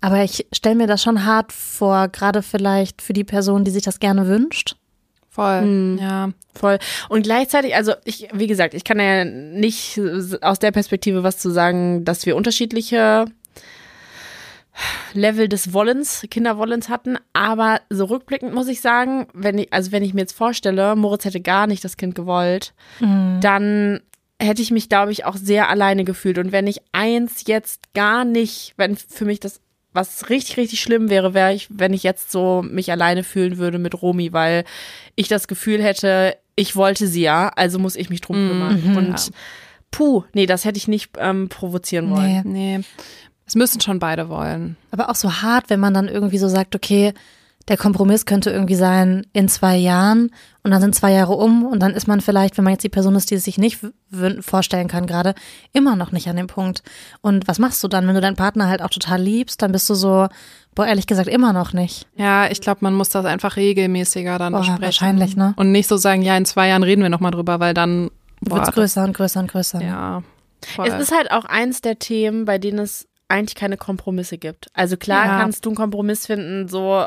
Aber ich stelle mir das schon hart vor, gerade vielleicht für die Person, die sich das gerne wünscht. Voll, mhm. ja. Voll. Und gleichzeitig, also ich, wie gesagt, ich kann ja nicht aus der Perspektive was zu sagen, dass wir unterschiedliche Level des Wollens, Kinderwollens hatten. Aber so rückblickend muss ich sagen, wenn ich, also wenn ich mir jetzt vorstelle, Moritz hätte gar nicht das Kind gewollt, mhm. dann hätte ich mich, glaube ich, auch sehr alleine gefühlt. Und wenn ich eins jetzt gar nicht, wenn für mich das was richtig, richtig schlimm wäre, wäre ich, wenn ich jetzt so mich alleine fühlen würde mit Romy, weil ich das Gefühl hätte, ich wollte sie ja, also muss ich mich drum mhm. kümmern. Mhm, Und ja. puh, nee, das hätte ich nicht ähm, provozieren wollen. Nee, nee. Es müssen schon beide wollen. Aber auch so hart, wenn man dann irgendwie so sagt, okay, der Kompromiss könnte irgendwie sein, in zwei Jahren und dann sind zwei Jahre um und dann ist man vielleicht, wenn man jetzt die Person ist, die es sich nicht vorstellen kann gerade, immer noch nicht an dem Punkt. Und was machst du dann, wenn du deinen Partner halt auch total liebst, dann bist du so, boah, ehrlich gesagt, immer noch nicht. Ja, ich glaube, man muss das einfach regelmäßiger dann boah, besprechen. Wahrscheinlich, ne? Und nicht so sagen, ja, in zwei Jahren reden wir nochmal drüber, weil dann wird es größer und größer und größer. Ja. Voll. Es ist halt auch eins der Themen, bei denen es eigentlich keine Kompromisse gibt. Also klar ja. kannst du einen Kompromiss finden, so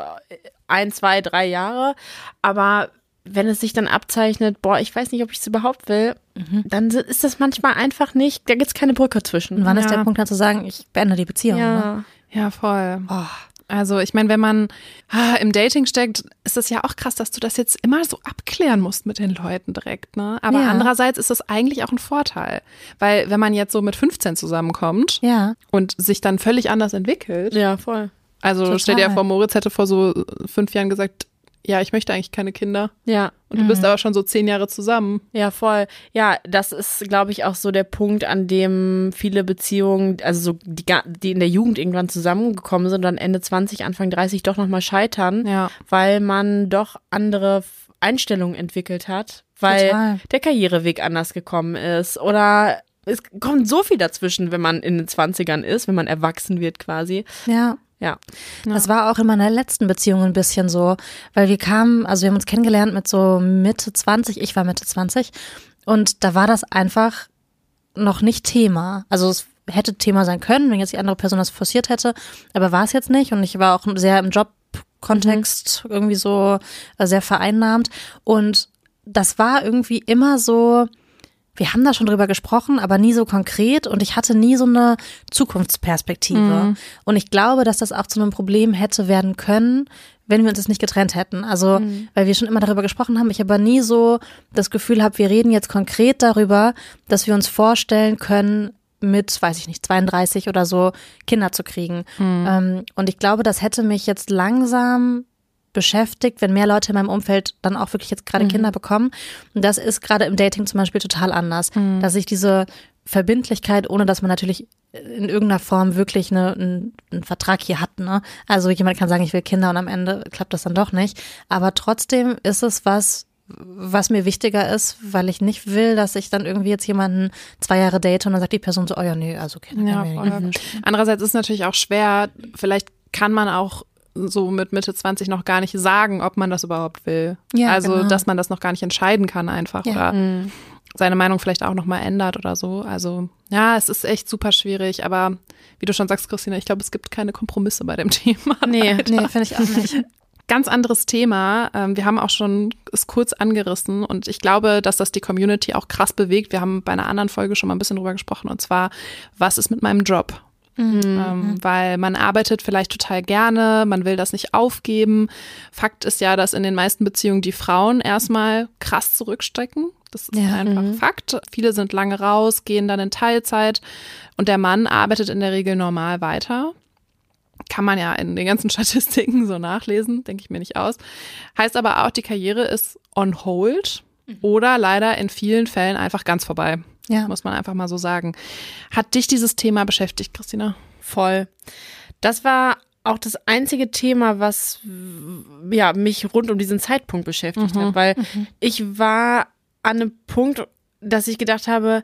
ein, zwei, drei Jahre, aber wenn es sich dann abzeichnet, boah, ich weiß nicht, ob ich es überhaupt will, mhm. dann ist das manchmal einfach nicht, da gibt es keine Brücke zwischen. Und wann ja. ist der Punkt dann zu sagen, ich beende die Beziehung? Ja, ne? ja voll. Oh. Also ich meine, wenn man ah, im Dating steckt, ist es ja auch krass, dass du das jetzt immer so abklären musst mit den Leuten direkt. Ne? Aber ja. andererseits ist das eigentlich auch ein Vorteil, weil wenn man jetzt so mit 15 zusammenkommt ja. und sich dann völlig anders entwickelt. Ja, voll. Also Total. stell dir vor, Moritz hätte vor so fünf Jahren gesagt, ja, ich möchte eigentlich keine Kinder. Ja. Und du mhm. bist aber schon so zehn Jahre zusammen. Ja, voll. Ja, das ist, glaube ich, auch so der Punkt, an dem viele Beziehungen, also so die, die in der Jugend irgendwann zusammengekommen sind und dann Ende 20, Anfang 30 doch nochmal scheitern, ja. weil man doch andere Einstellungen entwickelt hat, weil Total. der Karriereweg anders gekommen ist oder es kommt so viel dazwischen, wenn man in den 20ern ist, wenn man erwachsen wird quasi. Ja. Ja. Das war auch in meiner letzten Beziehung ein bisschen so, weil wir kamen, also wir haben uns kennengelernt mit so Mitte 20, ich war Mitte 20 und da war das einfach noch nicht Thema. Also es hätte Thema sein können, wenn jetzt die andere Person das forciert hätte, aber war es jetzt nicht und ich war auch sehr im Jobkontext mhm. irgendwie so äh, sehr vereinnahmt und das war irgendwie immer so, wir haben da schon drüber gesprochen, aber nie so konkret und ich hatte nie so eine Zukunftsperspektive. Mhm. Und ich glaube, dass das auch zu einem Problem hätte werden können, wenn wir uns das nicht getrennt hätten. Also, mhm. weil wir schon immer darüber gesprochen haben, ich aber nie so das Gefühl habe, wir reden jetzt konkret darüber, dass wir uns vorstellen können, mit, weiß ich nicht, 32 oder so Kinder zu kriegen. Mhm. Ähm, und ich glaube, das hätte mich jetzt langsam beschäftigt, wenn mehr Leute in meinem Umfeld dann auch wirklich jetzt gerade mhm. Kinder bekommen. Und das ist gerade im Dating zum Beispiel total anders, mhm. dass ich diese Verbindlichkeit, ohne dass man natürlich in irgendeiner Form wirklich eine, einen, einen Vertrag hier hat. Ne? Also jemand kann sagen, ich will Kinder und am Ende klappt das dann doch nicht. Aber trotzdem ist es was, was mir wichtiger ist, weil ich nicht will, dass ich dann irgendwie jetzt jemanden zwei Jahre date und dann sagt die Person so, oh ja, nee, also Kinder. Ja, mhm. Andererseits ist es natürlich auch schwer, vielleicht kann man auch so mit Mitte 20 noch gar nicht sagen, ob man das überhaupt will. Ja, also, genau. dass man das noch gar nicht entscheiden kann einfach ja. oder mhm. seine Meinung vielleicht auch noch mal ändert oder so. Also, ja, es ist echt super schwierig, aber wie du schon sagst, Christina, ich glaube, es gibt keine Kompromisse bei dem [laughs] Thema. Nee, nee, finde ich auch nicht. [laughs] Ganz anderes Thema. Ähm, wir haben auch schon es kurz angerissen und ich glaube, dass das die Community auch krass bewegt. Wir haben bei einer anderen Folge schon mal ein bisschen drüber gesprochen und zwar, was ist mit meinem Job? Mhm. Ähm, weil man arbeitet vielleicht total gerne, man will das nicht aufgeben. Fakt ist ja, dass in den meisten Beziehungen die Frauen erstmal krass zurückstecken. Das ist ja, einfach mhm. Fakt. Viele sind lange raus, gehen dann in Teilzeit und der Mann arbeitet in der Regel normal weiter. Kann man ja in den ganzen [laughs] Statistiken so nachlesen, denke ich mir nicht aus. Heißt aber auch, die Karriere ist on hold mhm. oder leider in vielen Fällen einfach ganz vorbei. Ja. Muss man einfach mal so sagen. Hat dich dieses Thema beschäftigt, Christina? Voll. Das war auch das einzige Thema, was ja, mich rund um diesen Zeitpunkt beschäftigt mhm. hat, weil mhm. ich war an einem Punkt, dass ich gedacht habe,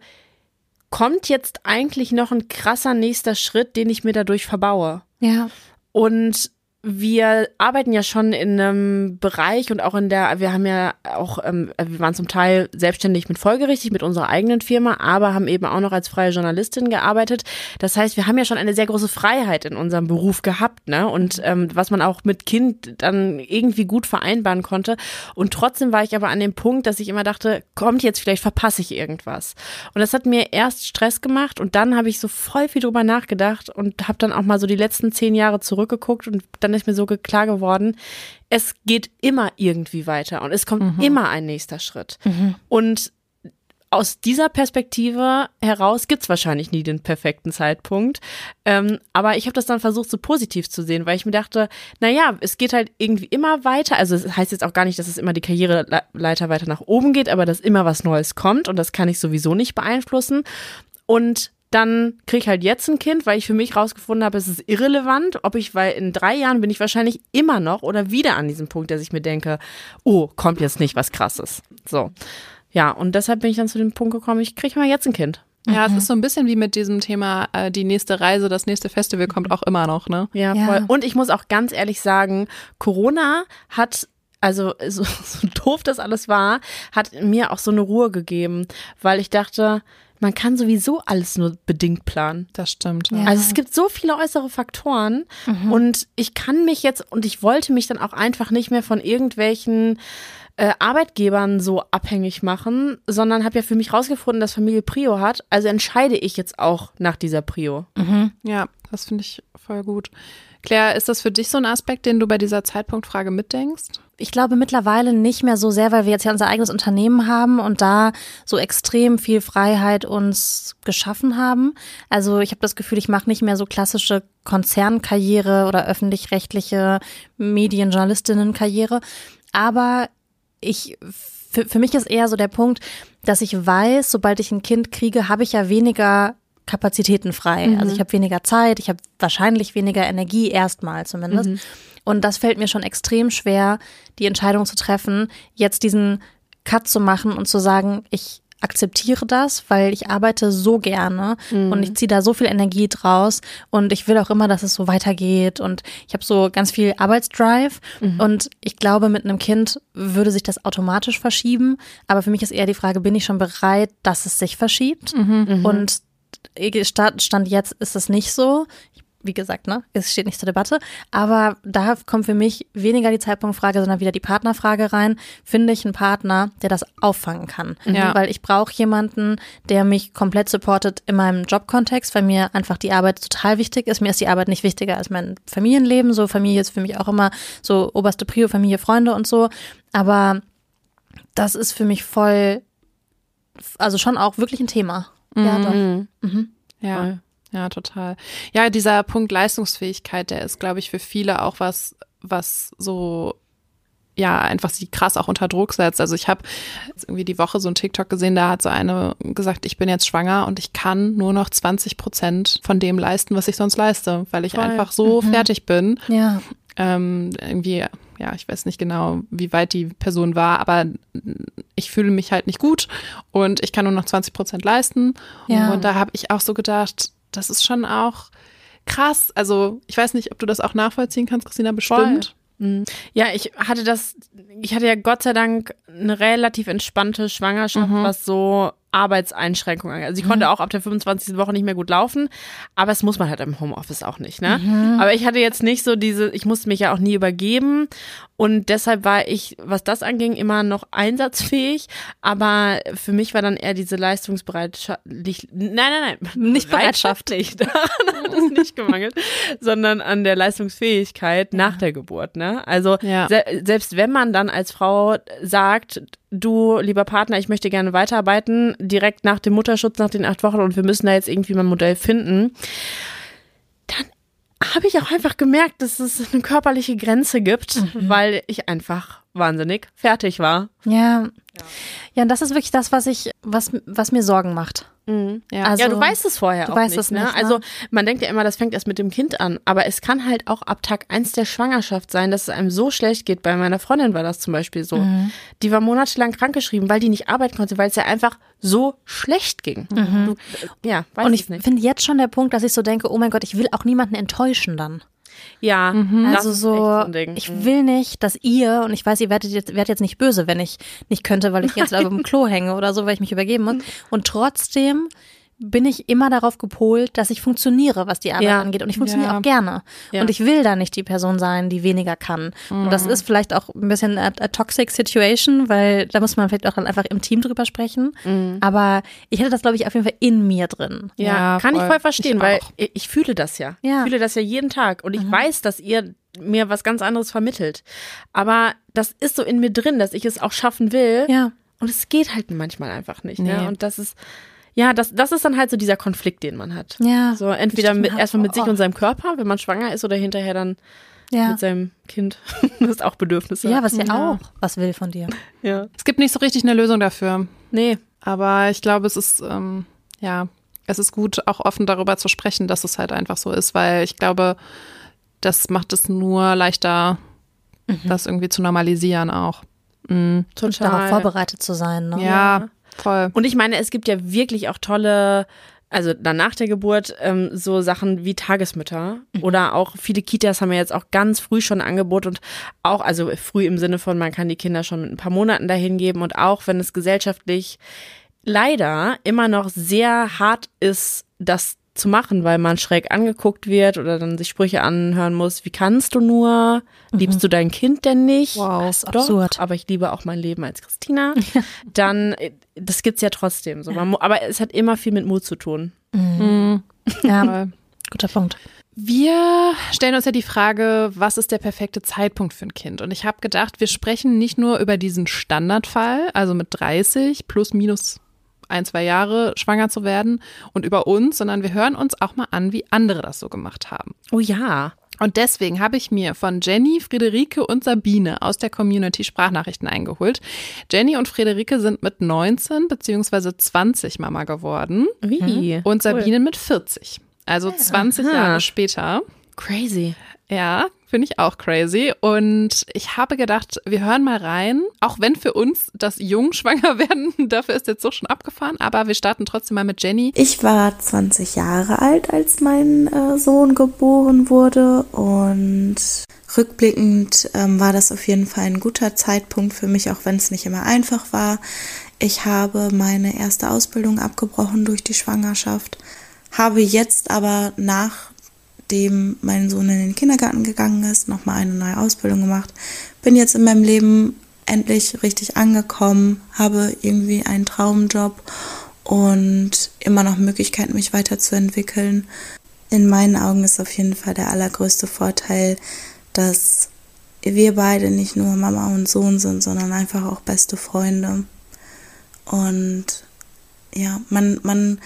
kommt jetzt eigentlich noch ein krasser nächster Schritt, den ich mir dadurch verbaue? Ja. Und wir arbeiten ja schon in einem Bereich und auch in der, wir haben ja auch, ähm, wir waren zum Teil selbstständig mit folgerichtig mit unserer eigenen Firma, aber haben eben auch noch als freie Journalistin gearbeitet. Das heißt, wir haben ja schon eine sehr große Freiheit in unserem Beruf gehabt, ne? Und ähm, was man auch mit Kind dann irgendwie gut vereinbaren konnte. Und trotzdem war ich aber an dem Punkt, dass ich immer dachte, kommt jetzt, vielleicht verpasse ich irgendwas. Und das hat mir erst Stress gemacht und dann habe ich so voll viel drüber nachgedacht und habe dann auch mal so die letzten zehn Jahre zurückgeguckt und dann ist mir so klar geworden, es geht immer irgendwie weiter und es kommt mhm. immer ein nächster Schritt. Mhm. Und aus dieser Perspektive heraus gibt's wahrscheinlich nie den perfekten Zeitpunkt. Ähm, aber ich habe das dann versucht, so positiv zu sehen, weil ich mir dachte, na ja, es geht halt irgendwie immer weiter. Also es das heißt jetzt auch gar nicht, dass es immer die Karriereleiter weiter nach oben geht, aber dass immer was Neues kommt und das kann ich sowieso nicht beeinflussen. Und dann kriege ich halt jetzt ein Kind, weil ich für mich rausgefunden habe, es ist irrelevant, ob ich, weil in drei Jahren bin ich wahrscheinlich immer noch oder wieder an diesem Punkt, dass ich mir denke, oh, kommt jetzt nicht was krasses. So. Ja, und deshalb bin ich dann zu dem Punkt gekommen, ich kriege mal jetzt ein Kind. Ja, es ist so ein bisschen wie mit diesem Thema, äh, die nächste Reise, das nächste Festival kommt auch immer noch, ne? Ja, ja. voll. Und ich muss auch ganz ehrlich sagen, Corona hat also [laughs] so, so doof das alles war, hat mir auch so eine Ruhe gegeben, weil ich dachte, man kann sowieso alles nur bedingt planen. Das stimmt. Ja. Also es gibt so viele äußere Faktoren mhm. und ich kann mich jetzt und ich wollte mich dann auch einfach nicht mehr von irgendwelchen äh, Arbeitgebern so abhängig machen, sondern habe ja für mich rausgefunden, dass Familie Prio hat. Also entscheide ich jetzt auch nach dieser Prio. Mhm. Ja, das finde ich voll gut. Claire, ist das für dich so ein Aspekt, den du bei dieser Zeitpunktfrage mitdenkst? Ich glaube mittlerweile nicht mehr so sehr, weil wir jetzt ja unser eigenes Unternehmen haben und da so extrem viel Freiheit uns geschaffen haben. Also ich habe das Gefühl, ich mache nicht mehr so klassische Konzernkarriere oder öffentlich-rechtliche Medienjournalistinnenkarriere. Aber ich, für, für mich ist eher so der Punkt, dass ich weiß, sobald ich ein Kind kriege, habe ich ja weniger Kapazitäten frei. Mhm. Also ich habe weniger Zeit, ich habe wahrscheinlich weniger Energie erstmal zumindest. Mhm. Und das fällt mir schon extrem schwer, die Entscheidung zu treffen, jetzt diesen Cut zu machen und zu sagen, ich akzeptiere das, weil ich arbeite so gerne mhm. und ich ziehe da so viel Energie draus und ich will auch immer, dass es so weitergeht und ich habe so ganz viel Arbeitsdrive mhm. und ich glaube, mit einem Kind würde sich das automatisch verschieben, aber für mich ist eher die Frage, bin ich schon bereit, dass es sich verschiebt mhm. und Stand jetzt ist es nicht so. Wie gesagt, ne, es steht nicht zur Debatte. Aber da kommt für mich weniger die Zeitpunktfrage, sondern wieder die Partnerfrage rein. Finde ich einen Partner, der das auffangen kann? Ja. Weil ich brauche jemanden, der mich komplett supportet in meinem Jobkontext, weil mir einfach die Arbeit total wichtig ist. Mir ist die Arbeit nicht wichtiger als mein Familienleben. So Familie ist für mich auch immer so oberste Prio, Familie, Freunde und so. Aber das ist für mich voll, also schon auch wirklich ein Thema. Ja, doch. Mhm. mhm. Ja. Ja, total. Ja, dieser Punkt Leistungsfähigkeit, der ist, glaube ich, für viele auch was, was so ja, einfach sie krass auch unter Druck setzt. Also ich habe irgendwie die Woche so ein TikTok gesehen, da hat so eine gesagt, ich bin jetzt schwanger und ich kann nur noch 20 Prozent von dem leisten, was ich sonst leiste, weil ich Voll. einfach so mhm. fertig bin. Ja. Ähm, irgendwie ja, ich weiß nicht genau, wie weit die Person war, aber ich fühle mich halt nicht gut und ich kann nur noch 20 Prozent leisten. Ja. Und da habe ich auch so gedacht, das ist schon auch krass. Also ich weiß nicht, ob du das auch nachvollziehen kannst, Christina, bestimmt. Voll. Mhm. Ja, ich hatte das, ich hatte ja Gott sei Dank eine relativ entspannte Schwangerschaft, mhm. was so Arbeitseinschränkungen. Also ich konnte mhm. auch ab der 25. Woche nicht mehr gut laufen, aber es muss man halt im Homeoffice auch nicht, ne? Mhm. Aber ich hatte jetzt nicht so diese, ich musste mich ja auch nie übergeben und deshalb war ich, was das anging, immer noch einsatzfähig, aber für mich war dann eher diese Leistungsbereitschaft, nein, nein, nein, nicht Bereitschaft [laughs] nicht, daran hat es nicht gemangelt, sondern an der Leistungsfähigkeit nach der Geburt, ne? Also ja. se selbst wenn man dann als Frau sagt, du, lieber Partner, ich möchte gerne weiterarbeiten, direkt nach dem Mutterschutz, nach den acht Wochen und wir müssen da jetzt irgendwie mal ein Modell finden, dann habe ich auch einfach gemerkt, dass es eine körperliche Grenze gibt, mhm. weil ich einfach wahnsinnig fertig war. Ja. Ja, und das ist wirklich das, was ich, was, was mir Sorgen macht. Mhm. Ja. Also, ja, du weißt es vorher du auch weißt nicht, es ne? nicht. Ne? Also man denkt ja immer, das fängt erst mit dem Kind an, aber es kann halt auch ab Tag eins der Schwangerschaft sein, dass es einem so schlecht geht. Bei meiner Freundin war das zum Beispiel so. Mhm. Die war monatelang krankgeschrieben, weil die nicht arbeiten konnte, weil es ja einfach so schlecht ging. Mhm. Du, ja, weiß Und ich finde jetzt schon der Punkt, dass ich so denke, oh mein Gott, ich will auch niemanden enttäuschen dann. Ja, Mhm. Also so, ich will nicht, dass ihr, und ich weiß, ihr werdet jetzt, werdet jetzt nicht böse, wenn ich nicht könnte, weil ich jetzt [laughs] auf dem Klo hänge oder so, weil ich mich übergeben muss. Und trotzdem bin ich immer darauf gepolt, dass ich funktioniere, was die Arbeit Ja. angeht. Und ich funktioniere Ja. auch gerne. Ja. Und ich will da nicht die Person sein, die weniger kann. Und das ist vielleicht auch ein bisschen a, a toxic situation, weil da muss man vielleicht auch dann einfach im Team drüber sprechen. Aber ich hätte das, glaube ich, auf jeden Fall in mir drin. Ja, Ja, kann ich voll. voll verstehen, Ich weil ich, ich fühle das ja. Ja. Ich fühle das ja jeden Tag und ich weiß, dass ihr mir was ganz anderes vermittelt. Aber das ist so in mir drin, dass ich es auch schaffen will. Ja. Und es geht halt manchmal einfach nicht. Ne? Nee. Und das ist, ja, das, das ist dann halt so dieser Konflikt, den man hat. Ja. So entweder mit, erstmal mit sich oh. und seinem Körper, wenn man schwanger ist, oder hinterher dann Ja. mit seinem Kind, [laughs] das auch Bedürfnisse Ja, was ja, Ja. auch was will von dir. Ja. Es gibt nicht so richtig eine Lösung dafür. Nee. Aber ich glaube, es ist, ähm, ja, es ist gut, auch offen darüber zu sprechen, dass es halt einfach so ist, weil ich glaube, das macht es nur leichter, das irgendwie zu normalisieren auch. Mhm. Total. Darauf vorbereitet zu sein. Ne? Ja, voll. Und ich meine, es gibt ja wirklich auch tolle, also dann nach der Geburt, ähm, so Sachen wie Tagesmütter oder auch viele Kitas haben ja jetzt auch ganz früh schon ein Angebot und auch, also früh im Sinne von, man kann die Kinder schon mit ein paar Monaten dahin geben und auch wenn es gesellschaftlich leider immer noch sehr hart ist, das zu machen, weil man schräg angeguckt wird oder dann sich Sprüche anhören muss, wie kannst du nur, liebst du dein Kind denn nicht? Wow. Das ist Doch, absurd. aber ich liebe auch mein Leben als Christina. [laughs] Dann, äh, das gibt's ja trotzdem so. Man, aber es hat immer viel mit Mut zu tun. Mhm. Ja, Voll. guter Punkt. Wir stellen uns ja die Frage, was ist der perfekte Zeitpunkt für ein Kind? Und ich habe gedacht, wir sprechen nicht nur über diesen Standardfall, also mit 30 plus minus ein, zwei Jahre schwanger zu werden und über uns, sondern wir hören uns auch mal an, wie andere das so gemacht haben. Oh ja. Und deswegen habe ich mir von Jenny, Friederike und Sabine aus der Community Sprachnachrichten eingeholt. Jenny und Friederike sind mit 19 beziehungsweise 20 Mama geworden Wie? und Sabine mit 40. Also 20 Aha. Jahre später. Crazy. Ja, finde ich auch crazy. Und ich habe gedacht, wir hören mal rein. Auch wenn für uns das Jungschwanger [laughs] werden, dafür ist jetzt so schon abgefahren. Aber wir starten trotzdem mal mit Jenny. Ich war 20 Jahre alt, als mein äh, Sohn geboren wurde und rückblickend ähm, war das auf jeden Fall ein guter Zeitpunkt für mich, auch wenn es nicht immer einfach war. Ich habe meine erste Ausbildung abgebrochen durch die Schwangerschaft, habe jetzt aber nachdem mein Sohn in den Kindergarten gegangen ist, nochmal eine neue Ausbildung gemacht, bin jetzt in meinem Leben endlich richtig angekommen, habe irgendwie einen Traumjob und immer noch Möglichkeiten, mich weiterzuentwickeln. In meinen Augen ist auf jeden Fall der allergrößte Vorteil, dass wir beide nicht nur Mama und Sohn sind, sondern einfach auch beste Freunde. Und ja, man, man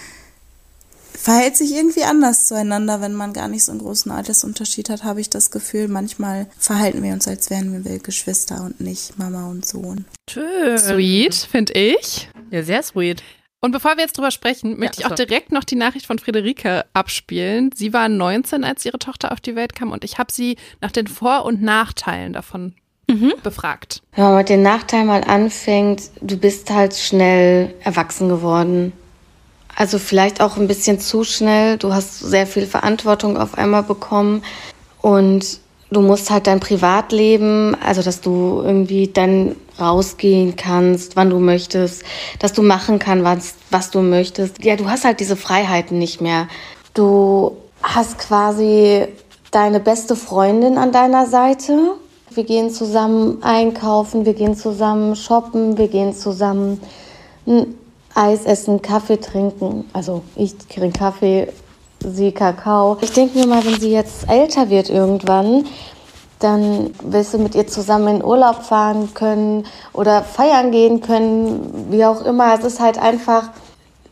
verhält sich irgendwie anders zueinander, wenn man gar nicht so einen großen Altersunterschied hat, habe ich das Gefühl. Manchmal verhalten wir uns, als wären wir Geschwister und nicht Mama und Sohn. Schön. Sweet, finde ich. Ja, sehr sweet. Und bevor wir jetzt drüber sprechen, möchte ich auch so. direkt noch die Nachricht von Friederike abspielen. Sie war 19, als ihre Tochter auf die Welt kam und ich habe sie nach den Vor- und Nachteilen davon befragt. Wenn man mit den Nachteilen mal anfängt, du bist halt schnell erwachsen geworden. Also vielleicht auch ein bisschen zu schnell. Du hast sehr viel Verantwortung auf einmal bekommen und du musst halt dein Privatleben, also dass du irgendwie dann rausgehen kannst, wann du möchtest, dass du machen kannst, was, was du möchtest. Ja, du hast halt diese Freiheiten nicht mehr. Du hast quasi deine beste Freundin an deiner Seite. Wir gehen zusammen einkaufen, wir gehen zusammen shoppen, wir gehen zusammen Eis essen, Kaffee trinken. Also ich trinke Kaffee, sie Kakao. Ich denke mir mal, wenn sie jetzt älter wird irgendwann, dann willst du mit ihr zusammen in Urlaub fahren können oder feiern gehen können, wie auch immer. Es ist halt einfach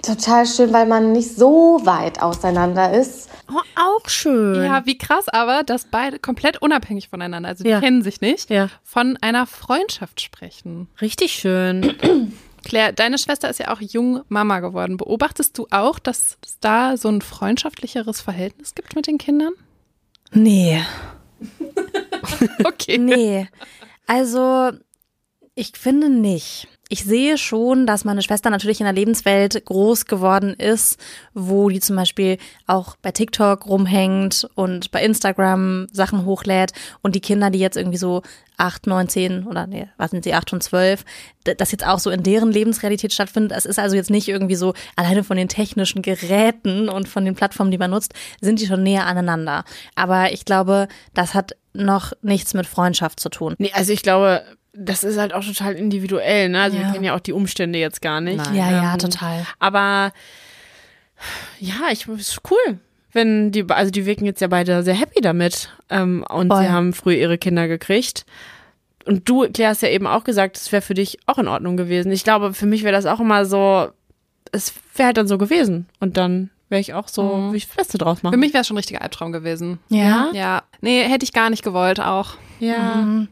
total schön, weil man nicht so weit auseinander ist. Oh, auch schön. Ja, wie krass aber, dass beide komplett unabhängig voneinander, also die Ja. kennen sich nicht, Ja. von einer Freundschaft sprechen. Richtig schön. Claire, deine Schwester ist ja auch jung Mama geworden. Beobachtest du auch, dass es da so ein freundschaftlicheres Verhältnis gibt mit den Kindern? Nee, [laughs] Okay. nee. Also, ich finde nicht. Ich sehe schon, dass meine Schwester natürlich in einer Lebenswelt groß geworden ist, wo die zum Beispiel auch bei TikTok rumhängt und bei Instagram Sachen hochlädt und die Kinder, die jetzt irgendwie so acht, neun, zehn oder nee, was sind sie, acht und zwölf, das jetzt auch so in deren Lebensrealität stattfindet. Es ist also jetzt nicht irgendwie so, alleine von den technischen Geräten und von den Plattformen, die man nutzt, sind die schon näher aneinander. Aber ich glaube, das hat noch nichts mit Freundschaft zu tun. Nee, also ich glaube, das ist halt auch total individuell, ne? Also ja. wir kennen ja auch die Umstände jetzt gar nicht. Nein. Ja, ja, ähm, total. Aber ja, ich ist cool. Wenn die, also die wirken jetzt ja beide sehr happy damit. Ähm, und Voll. sie haben früh ihre Kinder gekriegt. Und du, Claire, hast ja eben auch gesagt, es wäre für dich auch in Ordnung gewesen. Ich glaube, für mich wäre das auch immer so, es wäre halt dann so gewesen. Und dann wäre ich auch so, mhm. wie ich das Beste draus machen. Für mich wäre es schon ein richtiger Albtraum gewesen. Ja? Ja. Nee, hätte ich gar nicht gewollt auch. Ja. Mhm.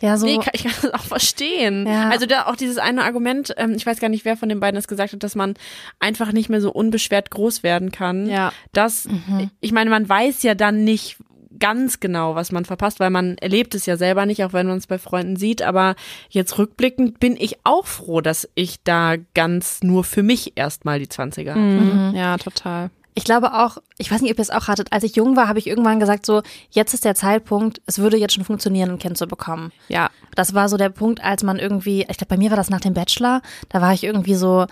Ja, so. Nee, ich kann das auch verstehen. Ja. Also da auch dieses eine Argument, ähm, ich weiß gar nicht, wer von den beiden es gesagt hat, dass man einfach nicht mehr so unbeschwert groß werden kann. Ja. Das, mhm. ich meine, man weiß ja dann nicht ganz genau, was man verpasst, weil man erlebt es ja selber nicht, auch wenn man es bei Freunden sieht. Aber jetzt rückblickend bin ich auch froh, dass ich da ganz nur für mich erstmal die 20er hatte. Mhm. Ja, total. Ich glaube auch, ich weiß nicht, ob ihr es auch hattet, als ich jung war, habe ich irgendwann gesagt, so, jetzt ist der Zeitpunkt, es würde jetzt schon funktionieren, ein Kind zu bekommen. Ja. Das war so der Punkt, als man irgendwie, ich glaube, bei mir war das nach dem Bachelor, da war ich irgendwie so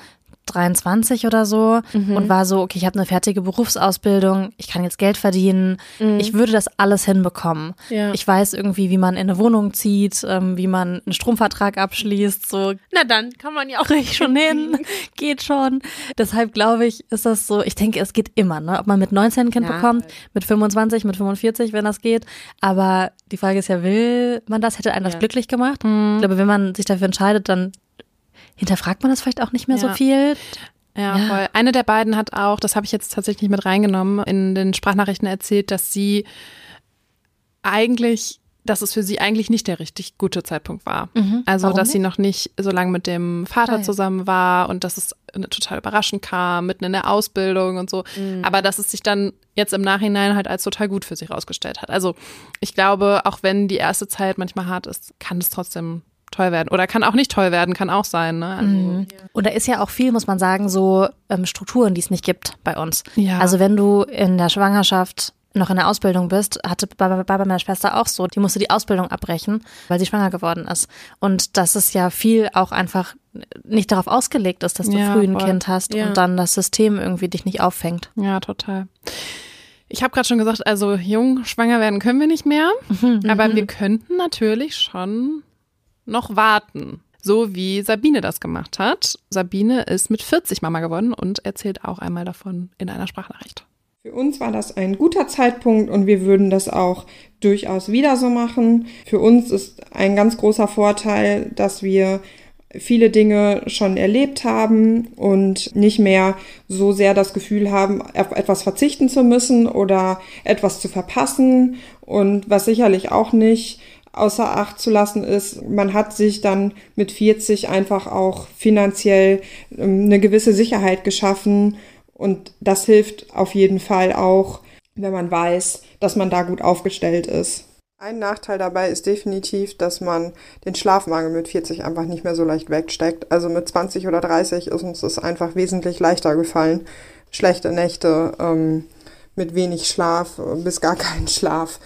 23 oder so mhm. und war so, okay, ich habe eine fertige Berufsausbildung, ich kann jetzt Geld verdienen, mhm. ich würde das alles hinbekommen. Ja. Ich weiß irgendwie, wie man in eine Wohnung zieht, ähm, wie man einen Stromvertrag abschließt, so. Na dann kann man ja auch nicht schon hin, [laughs] geht schon. Deshalb glaube ich, ist das so, ich denke, es geht immer, ne? ob man mit 19 ein Kind ja. bekommt, mit 25, mit 45, wenn das geht. Aber die Frage ist ja, will man das? Hätte einen das glücklich gemacht? Mhm. Ich glaube, wenn man sich dafür entscheidet, dann hinterfragt man das vielleicht auch nicht mehr ja. so viel. Ja, ja, voll. Eine der beiden hat auch, das habe ich jetzt tatsächlich mit reingenommen, in den Sprachnachrichten erzählt, dass sie eigentlich, dass es für sie eigentlich nicht der richtig gute Zeitpunkt war. Mhm. Also, Warum dass nicht? sie noch nicht so lange mit dem Vater Geil. zusammen war und dass es total überraschend kam, mitten in der Ausbildung und so. Mhm. Aber dass es sich dann jetzt im Nachhinein halt als total gut für sie rausgestellt hat. Also ich glaube, auch wenn die erste Zeit manchmal hart ist, kann es trotzdem toll werden. Oder kann auch nicht toll werden, kann auch sein. Ne? Also, mhm. Und da ist ja auch viel, muss man sagen, so ähm, Strukturen, die es nicht gibt bei uns. Ja. Also wenn du in der Schwangerschaft noch in der Ausbildung bist, hatte bei, bei, bei meiner Schwester auch so. Die musste die Ausbildung abbrechen, weil sie schwanger geworden ist. Und das ist ja viel auch einfach nicht darauf ausgelegt ist, dass du ja, früh ein voll. Kind hast ja. und dann das System irgendwie dich nicht auffängt. Ja, total. Ich habe gerade schon gesagt, also jung schwanger werden können wir nicht mehr, mhm, aber mhm. wir könnten natürlich schon noch warten. So wie Sabine das gemacht hat. Sabine ist mit 40 Mama geworden und erzählt auch einmal davon in einer Sprachnachricht. Für uns war das ein guter Zeitpunkt und wir würden das auch durchaus wieder so machen. Für uns ist ein ganz großer Vorteil, dass wir viele Dinge schon erlebt haben und nicht mehr so sehr das Gefühl haben, auf etwas verzichten zu müssen oder etwas zu verpassen und was sicherlich auch nicht außer Acht zu lassen ist, man hat sich dann mit 40 einfach auch finanziell ähm, eine gewisse Sicherheit geschaffen und das hilft auf jeden Fall auch, wenn man weiß, dass man da gut aufgestellt ist. Ein Nachteil dabei ist definitiv, dass man den Schlafmangel mit 40 einfach nicht mehr so leicht wegsteckt. Also mit 20 oder 30 ist uns das einfach wesentlich leichter gefallen. Schlechte Nächte ähm, mit wenig Schlaf bis gar keinen Schlaf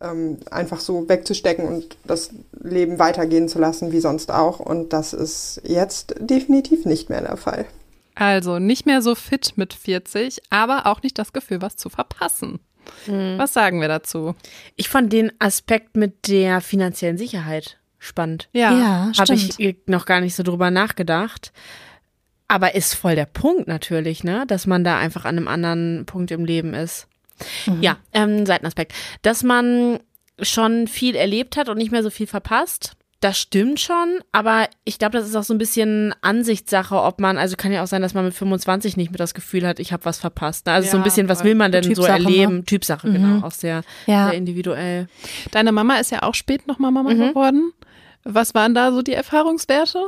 ähm, einfach so wegzustecken und das Leben weitergehen zu lassen wie sonst auch. Und das ist jetzt definitiv nicht mehr der Fall. Also nicht mehr so fit mit 40, aber auch nicht das Gefühl, was zu verpassen. Mhm. Was sagen wir dazu? Ich fand den Aspekt mit der finanziellen Sicherheit spannend. Ja, ja habe ich noch gar nicht so drüber nachgedacht. Aber ist voll der Punkt natürlich, ne, dass man da einfach an einem anderen Punkt im Leben ist. Mhm. Ja, ähm, Seitenaspekt. Dass man schon viel erlebt hat und nicht mehr so viel verpasst. Das stimmt schon, aber ich glaube, das ist auch so ein bisschen Ansichtssache, ob man, also kann ja auch sein, dass man mit 25 nicht mehr das Gefühl hat, ich habe was verpasst. Ne? Also ja, so ein bisschen, was will man denn Typsache, so erleben? Ne? Typsache, mhm. genau, auch sehr, ja. sehr individuell. Deine Mama ist ja auch spät nochmal Mama mhm. geworden. Was waren da so die Erfahrungswerte?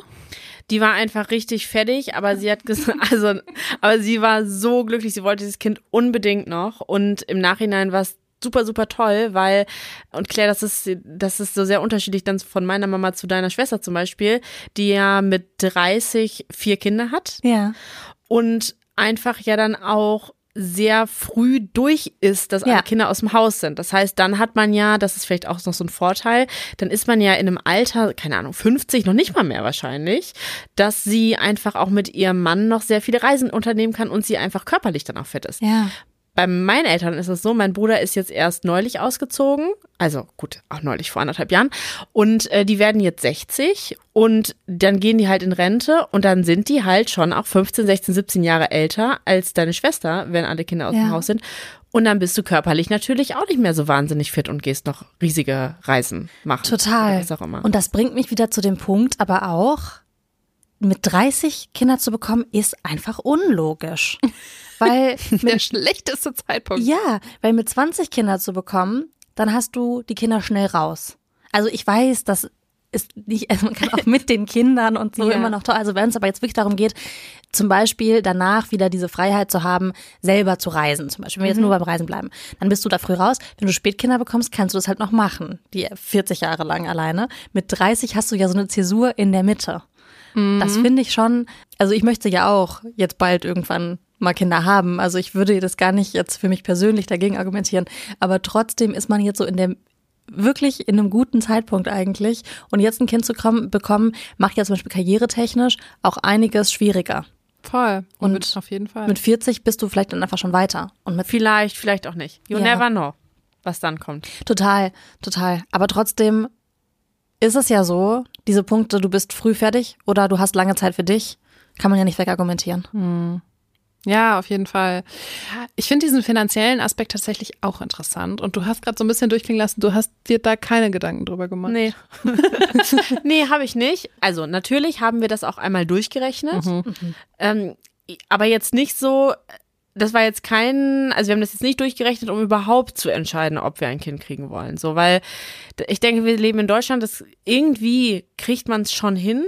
Die war einfach richtig fertig, aber sie hat gesagt, [laughs] also, aber sie war so glücklich, sie wollte dieses Kind unbedingt noch und im Nachhinein war es super, super toll, weil, und Claire, das ist, das ist so sehr unterschiedlich dann von meiner Mama zu deiner Schwester zum Beispiel, die ja mit 30 vier Kinder hat. Ja. Und einfach ja dann auch sehr früh durch ist, dass Ja. alle Kinder aus dem Haus sind. Das heißt, dann hat man ja, das ist vielleicht auch noch so ein Vorteil, dann ist man ja in einem Alter, keine Ahnung, 50, noch nicht mal mehr wahrscheinlich, dass sie einfach auch mit ihrem Mann noch sehr viele Reisen unternehmen kann und sie einfach körperlich dann auch fit ist. Ja. Bei meinen Eltern ist es so, mein Bruder ist jetzt erst neulich ausgezogen, also gut, auch neulich vor anderthalb Jahren, und äh, die werden jetzt 60 und dann gehen die halt in Rente und dann sind die halt schon auch 15, 16, 17 Jahre älter als deine Schwester, wenn alle Kinder aus Ja. dem Haus sind. Und dann bist du körperlich natürlich auch nicht mehr so wahnsinnig fit und gehst noch riesige Reisen machen. Total. Was auch immer. Und das bringt mich wieder zu dem Punkt, aber auch, mit 30 Kinder zu bekommen, ist einfach unlogisch. Weil [laughs] Der schlechteste Zeitpunkt. Ja, weil mit 20 Kinder zu bekommen, dann hast du die Kinder schnell raus. Also ich weiß, das ist nicht, also man kann auch mit den Kindern und so [laughs] Ja. immer noch toll. Also wenn es aber jetzt wirklich darum geht, zum Beispiel danach wieder diese Freiheit zu haben, selber zu reisen, zum Beispiel, wenn wir jetzt nur beim Reisen bleiben, dann bist du da früh raus. Wenn du Spätkinder bekommst, kannst du das halt noch machen, die 40 Jahre lang alleine. Mit 30 hast du ja so eine Zäsur in der Mitte. Das finde ich schon, also ich möchte ja auch jetzt bald irgendwann mal Kinder haben. Also ich würde das gar nicht jetzt für mich persönlich dagegen argumentieren. Aber trotzdem ist man jetzt so in der wirklich in einem guten Zeitpunkt eigentlich. Und jetzt ein Kind zu kommen, bekommen, macht ja zum Beispiel karrieretechnisch auch einiges schwieriger. Voll. Und Und mit, auf jeden Fall. Mit 40 bist du vielleicht dann einfach schon weiter. Und mit vielleicht, vielleicht auch nicht. You Ja. never know, was dann kommt. Total, total. Aber trotzdem ist es ja so, diese Punkte, du bist früh fertig oder du hast lange Zeit für dich, kann man ja nicht wegargumentieren. Ja, auf jeden Fall. Ich finde diesen finanziellen Aspekt tatsächlich auch interessant. Und du hast gerade so ein bisschen durchklingen lassen, du hast dir da keine Gedanken drüber gemacht. Nee. [laughs] nee, habe ich nicht. Also natürlich haben wir das auch einmal durchgerechnet. Ähm, aber jetzt nicht so, das war jetzt kein, also wir haben das jetzt nicht durchgerechnet, um überhaupt zu entscheiden, ob wir ein Kind kriegen wollen. So, weil ich denke, wir leben in Deutschland, das irgendwie kriegt man es schon hin.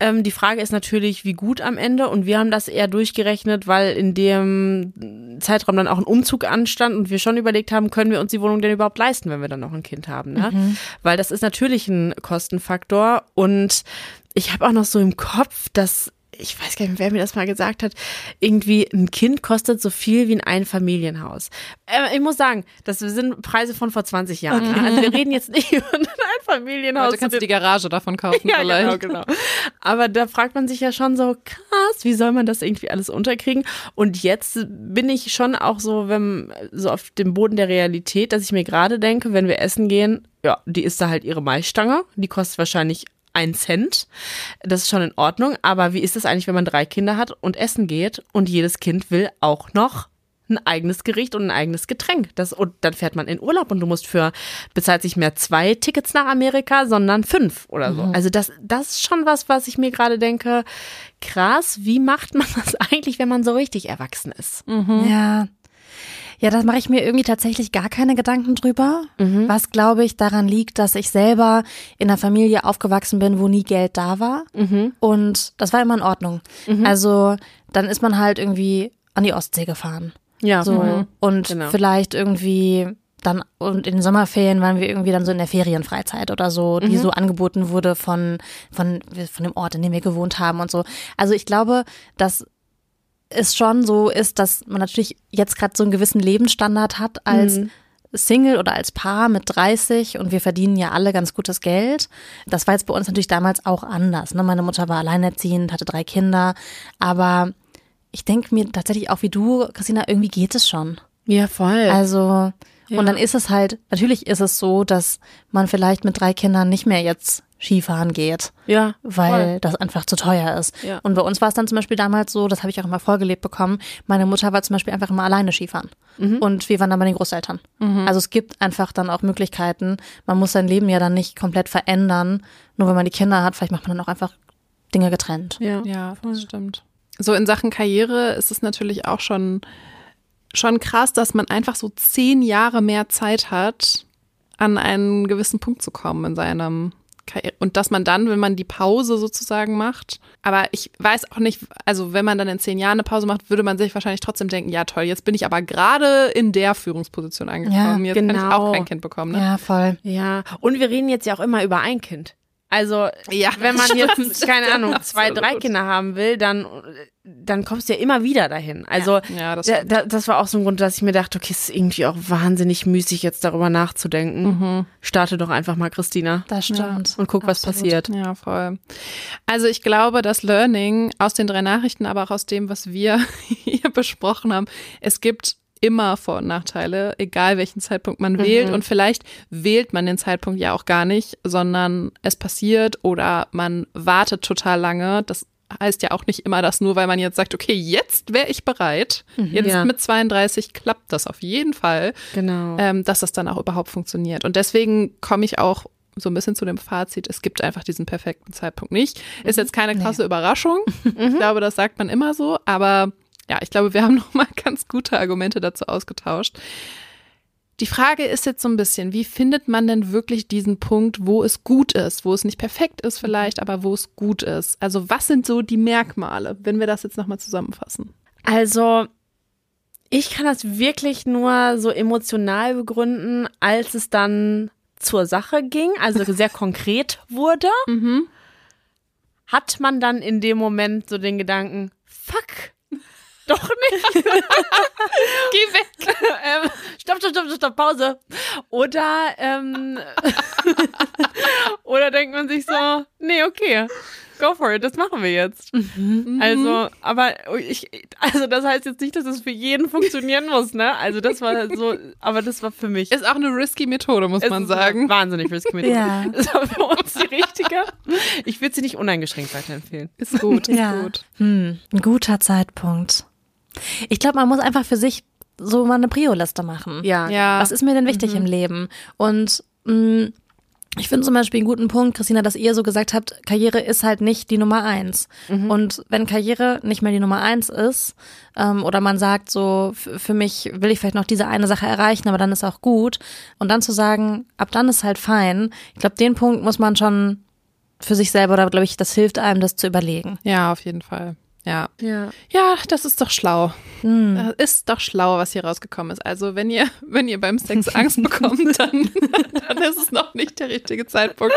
Ähm, die Frage ist natürlich, wie gut am Ende. Und wir haben das eher durchgerechnet, weil in dem Zeitraum dann auch ein Umzug anstand und wir schon überlegt haben, können wir uns die Wohnung denn überhaupt leisten, wenn wir dann noch ein Kind haben. Ne? Weil das ist natürlich ein Kostenfaktor. Und ich habe auch noch so im Kopf, dass ich weiß gar nicht, wer mir das mal gesagt hat, irgendwie ein Kind kostet so viel wie ein Einfamilienhaus. Äh, ich muss sagen, das sind Preise von vor 20 Jahren. ne? Also wir reden jetzt nicht [laughs] über ein Einfamilienhaus. Heute kannst du die Garage davon kaufen [laughs] Ja, vielleicht. genau, genau. Aber da fragt man sich ja schon so, krass, wie soll man das irgendwie alles unterkriegen? Und jetzt bin ich schon auch so, wenn, so auf dem Boden der Realität, dass ich mir gerade denke, wenn wir essen gehen, ja, die isst da halt ihre Maisstange, die kostet wahrscheinlich ein Cent. Das ist schon in Ordnung. Aber wie ist das eigentlich, wenn man drei Kinder hat und essen geht und jedes Kind will auch noch ein eigenes Gericht und ein eigenes Getränk. Das, und dann fährt man in Urlaub und du musst für, bezahlt sich mehr zwei Tickets nach Amerika, sondern fünf oder so. Also das, das ist schon was, was ich mir gerade denke, krass, wie macht man das [laughs] eigentlich, wenn man so richtig erwachsen ist? Ja. Ja, da mache ich mir irgendwie tatsächlich gar keine Gedanken drüber. Was, glaube ich, daran liegt, dass ich selber in einer Familie aufgewachsen bin, wo nie Geld da war. Und das war immer in Ordnung. Also dann ist man halt irgendwie an die Ostsee gefahren. Ja, So. Und Genau. vielleicht irgendwie dann, und in den Sommerferien waren wir irgendwie dann so in der Ferienfreizeit oder so, die so angeboten wurde von, von, von dem Ort, in dem wir gewohnt haben und so. Also ich glaube, dass es schon so ist, dass man natürlich jetzt gerade so einen gewissen Lebensstandard hat als Single oder als Paar mit 30 und wir verdienen ja alle ganz gutes Geld. Das war jetzt bei uns natürlich damals auch anders. Ne? Meine Mutter war alleinerziehend, hatte drei Kinder, aber ich denke mir tatsächlich auch wie du, Christina, irgendwie geht es schon. ja, voll. Also, und dann ist es halt, natürlich ist es so, dass man vielleicht mit drei Kindern nicht mehr jetzt Skifahren geht, ja, weil voll. das einfach zu teuer ist. Ja. Und bei uns war es dann zum Beispiel damals so, das habe ich auch immer vorgelebt bekommen, meine Mutter war zum Beispiel einfach immer alleine Skifahren. Mhm. Und wir waren dann bei den Großeltern. Also es gibt einfach dann auch Möglichkeiten. Man muss sein Leben ja dann nicht komplett verändern, nur wenn man die Kinder hat. Vielleicht macht man dann auch einfach Dinge getrennt. Ja. Ja, das stimmt. So in Sachen Karriere ist es natürlich auch schon, schon krass, dass man einfach so zehn Jahre mehr Zeit hat, an einen gewissen Punkt zu kommen in seinem und dass man dann, wenn man die Pause sozusagen macht, aber ich weiß auch nicht, also wenn man dann in zehn Jahren eine Pause macht, würde man sich wahrscheinlich trotzdem denken, ja toll, jetzt bin ich aber gerade in der Führungsposition angekommen, ja, jetzt genau. kann ich auch kein Kind bekommen. Ne? Ja, voll. Ja, und wir reden jetzt ja auch immer über ein Kind. Also, ja, wenn man jetzt, [laughs] keine Ahnung, zwei, drei Kinder haben will, dann, dann kommst du ja immer wieder dahin. Also, ja, ja, das, da, das, war auch so ein Grund, dass ich mir dachte, okay, es ist irgendwie auch wahnsinnig müßig, jetzt darüber nachzudenken. Mhm. Starte doch einfach mal, Christina. Das stimmt. Und guck, was passiert. Ja, voll. Also, ich glaube, das Learning aus den drei Nachrichten, aber auch aus dem, was wir [laughs] hier besprochen haben, es gibt immer Vor- und Nachteile, egal welchen Zeitpunkt man mhm. wählt. Und vielleicht wählt man den Zeitpunkt ja auch gar nicht, sondern es passiert oder man wartet total lange. Das heißt ja auch nicht immer, dass nur weil man jetzt sagt, okay, jetzt wäre ich bereit, mhm, jetzt ja. mit 32 klappt das auf jeden Fall, genau. ähm, dass das dann auch überhaupt funktioniert. Und deswegen komme ich auch so ein bisschen zu dem Fazit, es gibt einfach diesen perfekten Zeitpunkt nicht. Ist jetzt keine krasse nee. Überraschung. [laughs] Ich glaube, das sagt man immer so, aber ja, ich glaube, wir haben [laughs] nochmal ganz gute Argumente dazu ausgetauscht. Die Frage ist jetzt so ein bisschen, wie findet man denn wirklich diesen Punkt, wo es gut ist, wo es nicht perfekt ist vielleicht, aber wo es gut ist? Also was sind so die Merkmale, wenn wir das jetzt nochmal zusammenfassen? Also ich kann das wirklich nur so emotional begründen, als es dann zur Sache ging, also [laughs] sehr konkret wurde, mhm. hat man dann in dem Moment so den Gedanken, fuck, doch nicht. [laughs] Geh weg. [laughs] ähm, stopp, stopp, stopp, stopp, Pause. Oder, ähm, [laughs] oder denkt man sich so, nee, okay. Go for it, das machen wir jetzt. Mhm. Also, aber ich, also das heißt jetzt nicht, dass es für jeden funktionieren muss, ne? Also das war so, aber das war für mich. Ist auch eine risky Methode, muss es man sagen. wahnsinnig risky Methode. Ja. Das war für uns die richtige. Ich würde sie nicht uneingeschränkt weiterempfehlen. Ist gut, ist ja. gut. Hm, ein guter Zeitpunkt. Ich glaube, man muss einfach für sich so mal eine Prio-Liste machen. Ja. ja. Was ist mir denn wichtig mhm. im Leben? Und mh, mm, ich finde zum Beispiel einen guten Punkt, Christina, dass ihr so gesagt habt, Karriere ist halt nicht die Nummer eins. Mhm. Und wenn Karriere nicht mehr die Nummer eins ist, ähm, oder man sagt so, für mich will ich vielleicht noch diese eine Sache erreichen, aber dann ist auch gut. Und dann zu sagen, ab dann ist halt fein. Ich glaube, den Punkt muss man schon für sich selber, oder glaube ich, das hilft einem, das zu überlegen. Ja, auf jeden Fall. Ja. Ja, ja das ist doch schlau. Hm. Das ist doch schlau, was hier rausgekommen ist. Also, wenn ihr, wenn ihr beim Sex Angst bekommt, [laughs] dann, dann ist es noch nicht der richtige Zeitpunkt.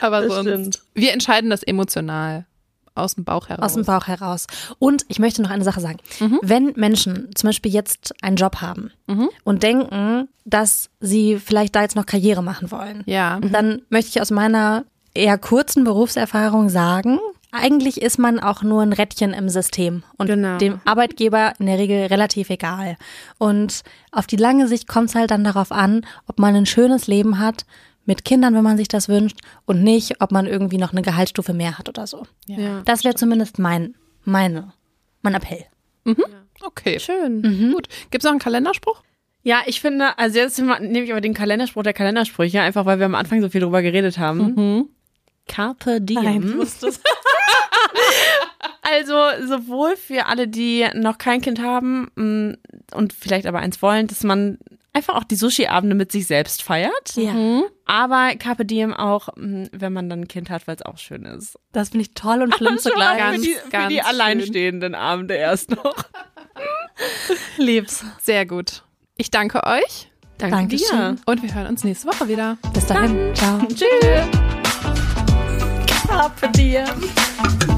Aber das sonst. Stimmt. Wir entscheiden das emotional. Aus dem Bauch heraus. Aus dem Bauch heraus. Und ich möchte noch eine Sache sagen. Mhm. Wenn Menschen zum Beispiel jetzt einen Job haben mhm. und denken, dass sie vielleicht da jetzt noch Karriere machen wollen, ja. dann möchte ich aus meiner eher kurzen Berufserfahrung sagen, eigentlich ist man auch nur ein Rädchen im System und genau. dem Arbeitgeber in der Regel relativ egal. Und auf die lange Sicht kommt es halt dann darauf an, ob man ein schönes Leben hat, mit Kindern, wenn man sich das wünscht, und nicht, ob man irgendwie noch eine Gehaltsstufe mehr hat oder so. Ja, das wäre zumindest mein, meine, mein Appell. Mhm. Okay. Schön. Mhm. Gut. Gibt es noch einen Kalenderspruch? Ja, ich finde, also jetzt nehme ich aber den Kalenderspruch der Kalendersprüche, einfach weil wir am Anfang so viel drüber geredet haben. Mhm. Carpe diem. Nein, also sowohl für alle, die noch kein Kind haben mm, und vielleicht aber eins wollen, dass man einfach auch die Sushi-Abende mit sich selbst feiert. Ja. Mhm. Aber Carpe Diem auch, mm, wenn man dann ein Kind hat, weil es auch schön ist. Das finde ich toll und schlimm zugleich. Ganz, für die, ganz für die alleinstehenden Abende erst noch. [laughs] Lieb's. Sehr gut. Ich danke euch. Danke Dankeschön. dir. Und wir hören uns nächste Woche wieder. Bis dahin. Ciao. Tschüss. Carpe diem.